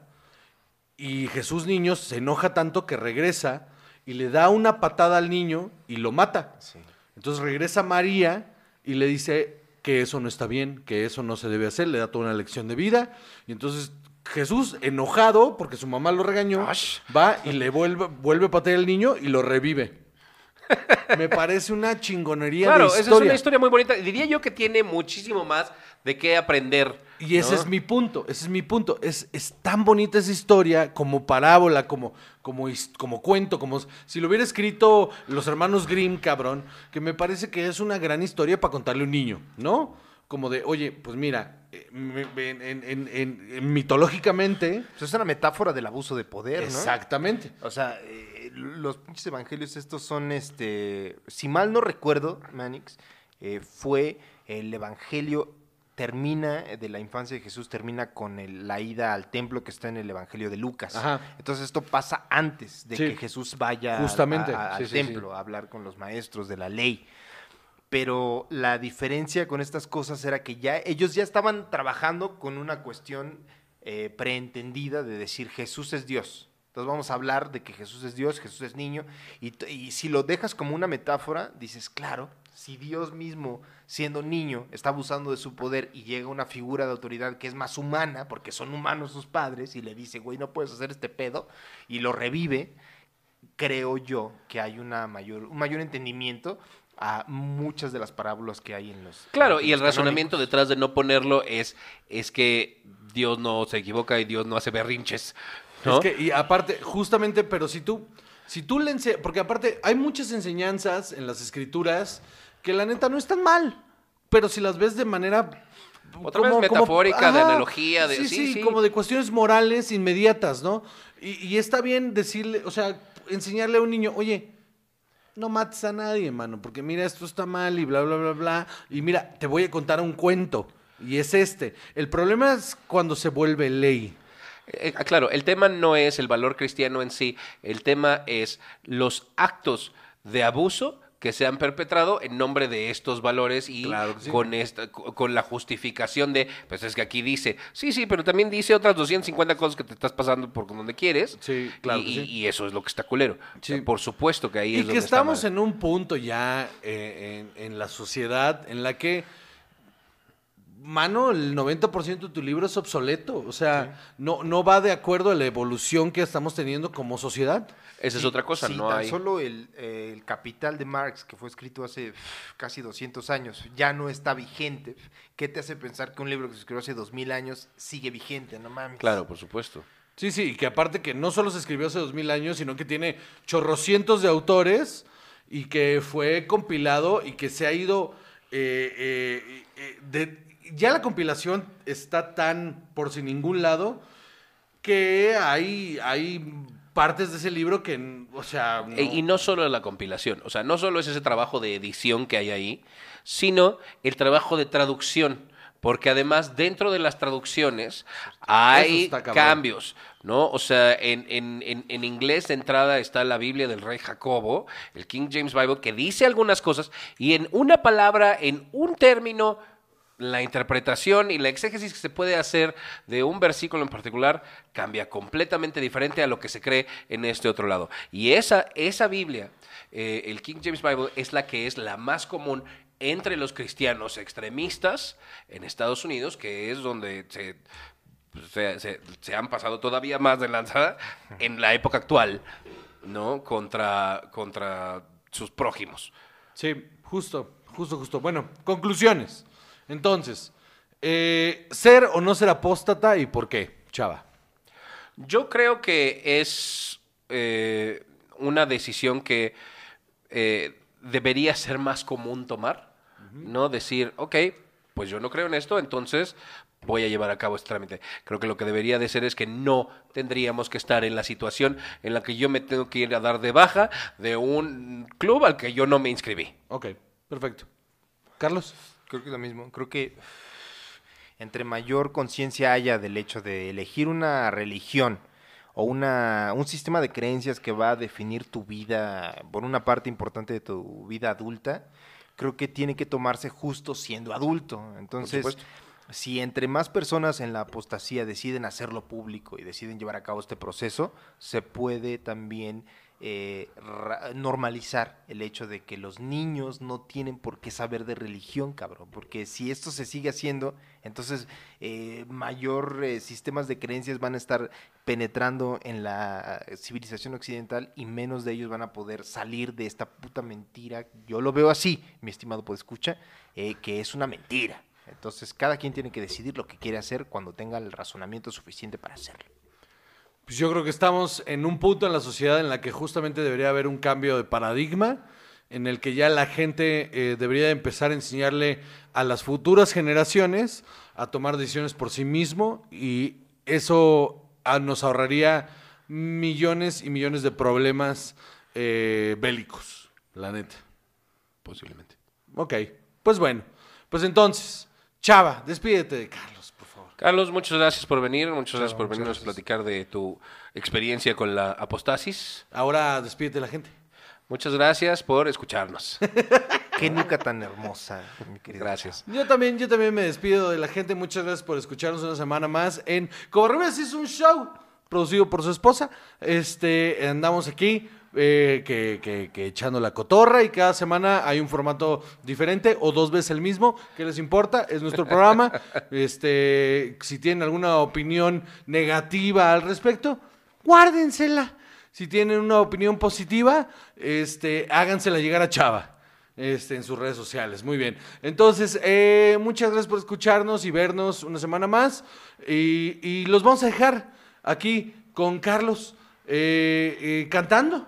A: Y Jesús niño se enoja tanto que regresa y le da una patada al niño y lo mata.
B: Sí.
A: Entonces regresa María y le dice que eso no está bien, que eso no se debe hacer, le da toda una lección de vida. Y entonces Jesús, enojado porque su mamá lo regañó, va y le vuelve, vuelve a patear al niño y lo revive. Me parece una chingonería
C: Claro,
A: de
C: esa es
A: historia.
C: una historia muy bonita. Diría yo que tiene muchísimo más de qué aprender.
A: Y ese
C: ¿no?
A: es mi punto, ese es mi punto. Es, es tan bonita esa historia como parábola, como, como, como cuento, como si lo hubiera escrito los hermanos Grimm, cabrón, que me parece que es una gran historia para contarle a un niño, ¿no? como de, oye, pues mira, eh, en- en- en- en- en- mitológicamente,
B: Pues es una metáfora del abuso de poder, ¿no?
A: exactamente.
B: O sea, eh, los pinches evangelios estos son, este, si mal no recuerdo, Manix, eh, fue el evangelio termina eh, de la infancia de Jesús termina con el- la ida al templo que está en el evangelio de Lucas.
A: Ajá.
B: Entonces esto pasa antes de
A: Sí.
B: que Jesús vaya
A: Justamente.
B: a- a-
A: Sí,
B: al
A: sí,
B: templo a hablar con los maestros de la ley. Pero la diferencia con estas cosas era que ya ellos ya estaban trabajando con una cuestión eh, preentendida de decir Jesús es Dios. Entonces vamos a hablar de que Jesús es Dios, Jesús es niño. Y, si lo dejas como una metáfora, dices, claro, si Dios mismo, siendo niño, está abusando de su poder y llega una figura de autoridad que es más humana, porque son humanos sus padres, y le dice, güey, no puedes hacer este pedo, y lo revive, creo yo que hay una mayor, un mayor entendimiento a muchas de las parábolas que hay en los
C: Claro, y el razonamiento detrás de no ponerlo es, es que Dios no se equivoca y Dios no hace berrinches. ¿No?
A: Es que, y aparte, justamente, pero si tú, si tú le ense- porque aparte hay muchas enseñanzas en las escrituras que la neta no están mal, pero si las ves de manera...
C: Otra vez metafórica, de analogía, de-
A: sí,
C: sí.
A: como de cuestiones morales inmediatas, ¿no? Y, y está bien decirle, o sea, enseñarle a un niño, oye, no mates a nadie, mano, porque mira, esto está mal y bla, bla, bla, bla. Y mira, te voy a contar un cuento. Y es este. El problema es cuando se vuelve ley.
C: Eh, ah, claro, el tema no es el valor cristiano en sí, el tema es los actos de abuso que se han perpetrado en nombre de estos valores y
A: Claro que sí.
C: con esta co- con la justificación de pues es que aquí dice, sí, sí, pero también dice otras 250 cosas que te estás pasando por donde quieres.
A: Sí, claro
C: Y,
A: sí.
C: eso es lo que está culero. O sea,
A: Sí.
C: por supuesto que ahí
A: Y
C: es
A: que
C: donde está
A: estamos
C: mal.
A: en un punto ya eh, en, en la sociedad en la que, mano, el 90% de tu libro es obsoleto. O sea, no, no va de acuerdo a la evolución que estamos teniendo como sociedad.
C: Esa es otra cosa,
B: Sí,
C: no
B: tan
C: hay
B: solo el, eh, el Capital de Marx, que fue escrito hace casi 200 años, ya no está vigente. ¿Qué te hace pensar que un libro que se escribió hace 2000 años sigue vigente? No mames.
C: Claro, por supuesto.
A: Sí, sí, y que aparte que no solo se escribió hace dos mil años, sino que tiene chorrocientos de autores y que fue compilado y que se ha ido... eh, eh, eh, de- ya la compilación está tan por sin ningún lado que hay, hay partes de ese libro que, o sea... no-
C: E- Y no solo la compilación, o sea, no solo es ese trabajo de edición que hay ahí, sino el trabajo de traducción. Porque además dentro de las traducciones hay cambios, ¿no? O sea, en, en- en- en inglés de entrada está la Biblia del rey Jacobo, el King James Bible, que dice algunas cosas y en una palabra, en un término, la interpretación y la exégesis que se puede hacer de un versículo en particular cambia completamente diferente a lo que se cree en este otro lado. Y esa, esa Biblia, eh, el King James Bible, es la que es la más común entre los cristianos extremistas en Estados Unidos, que es donde se, se, han pasado todavía más de lanzada en la época actual, ¿no? Contra, contra sus prójimos.
A: Sí, justo, justo, justo. Bueno, conclusiones. Entonces, eh, ¿ser o no ser apóstata y por qué, chava?
C: Yo creo que es eh, una decisión que eh, debería ser más común tomar, ¿no? Decir, ok, pues yo no creo en esto, entonces voy a llevar a cabo este trámite. Creo que lo que debería de ser es que no tendríamos que estar en la situación en la que yo me tengo que ir a dar de baja de un club al que yo no me inscribí.
A: Ok, perfecto. Carlos.
B: Creo que es lo mismo. Creo que entre mayor conciencia haya del hecho de elegir una religión o una, un sistema de creencias que va a definir tu vida por una parte importante de tu vida adulta, creo que tiene que tomarse justo siendo adulto. Entonces, si entre más personas en la apostasía deciden hacerlo público y deciden llevar a cabo este proceso, se puede también eh, normalizar el hecho de que los niños no tienen por qué saber de religión, cabrón. Porque si esto se sigue haciendo, entonces eh, mayor eh, sistemas de creencias van a estar penetrando en la civilización occidental y menos de ellos van a poder salir de esta puta mentira. Yo lo veo así, mi estimado escucha, que es una mentira. Entonces cada quien tiene que decidir lo que quiere hacer cuando tenga el razonamiento suficiente para hacerlo.
A: Pues yo creo que estamos en un punto en la sociedad en la que justamente debería haber un cambio de paradigma en el que ya la gente eh, debería de empezar a enseñarle a las futuras generaciones a tomar decisiones por sí mismo y eso ah, nos ahorraría millones y millones de problemas eh, bélicos, la neta.
C: Posiblemente.
A: Ok, pues bueno, pues entonces, Chava, despídete de Carlos.
C: Carlos, muchas gracias por venir, muchas gracias por venirnos a platicar de tu experiencia con la apostasis.
A: Ahora despídete de la gente.
C: Muchas gracias por escucharnos. [laughs]
B: Qué nuca tan hermosa, mi querido.
C: Gracias.
A: Yo también, yo también me despido de la gente. Muchas gracias por escucharnos una semana más en Cobarrubias es un show producido por su esposa. Este, andamos aquí eh, que, que- que echando la cotorra y cada semana hay un formato diferente o dos veces el mismo. ¿Qué les importa? Es nuestro programa. [laughs] Este, si tienen alguna opinión negativa al respecto, guárdensela. Si tienen una opinión positiva, este, hágansela llegar a Chava este, en sus redes sociales. Muy bien. Entonces, eh, muchas gracias por escucharnos y vernos una semana más. Y, y los vamos a dejar aquí con Carlos eh, eh, cantando.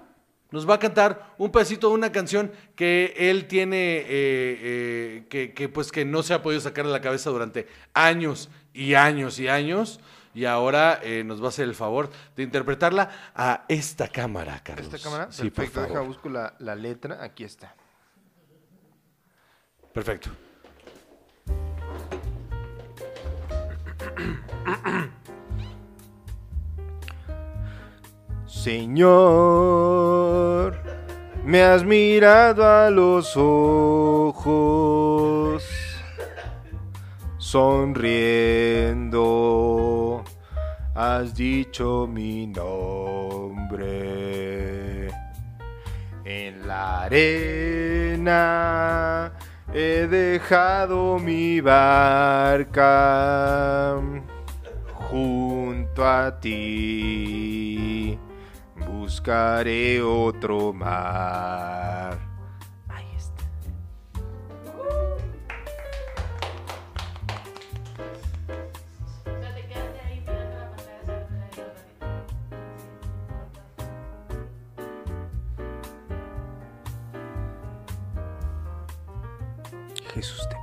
A: Nos va a cantar un pedacito de una canción que él tiene, eh, eh, que, que, pues que no se ha podido sacar de la cabeza durante años y años y años. Y ahora eh, nos va a hacer el favor de interpretarla a esta cámara, Carlos.
B: ¿Esta cámara?
A: Sí, por
B: Perfecto, deja, busco la, la letra. Aquí está.
A: Perfecto. [clears throat]
B: Señor, me has mirado a los ojos, sonriendo, has dicho mi nombre. En la arena he dejado mi barca junto a ti. Buscaré otro mar. Ahí está. Jesús te.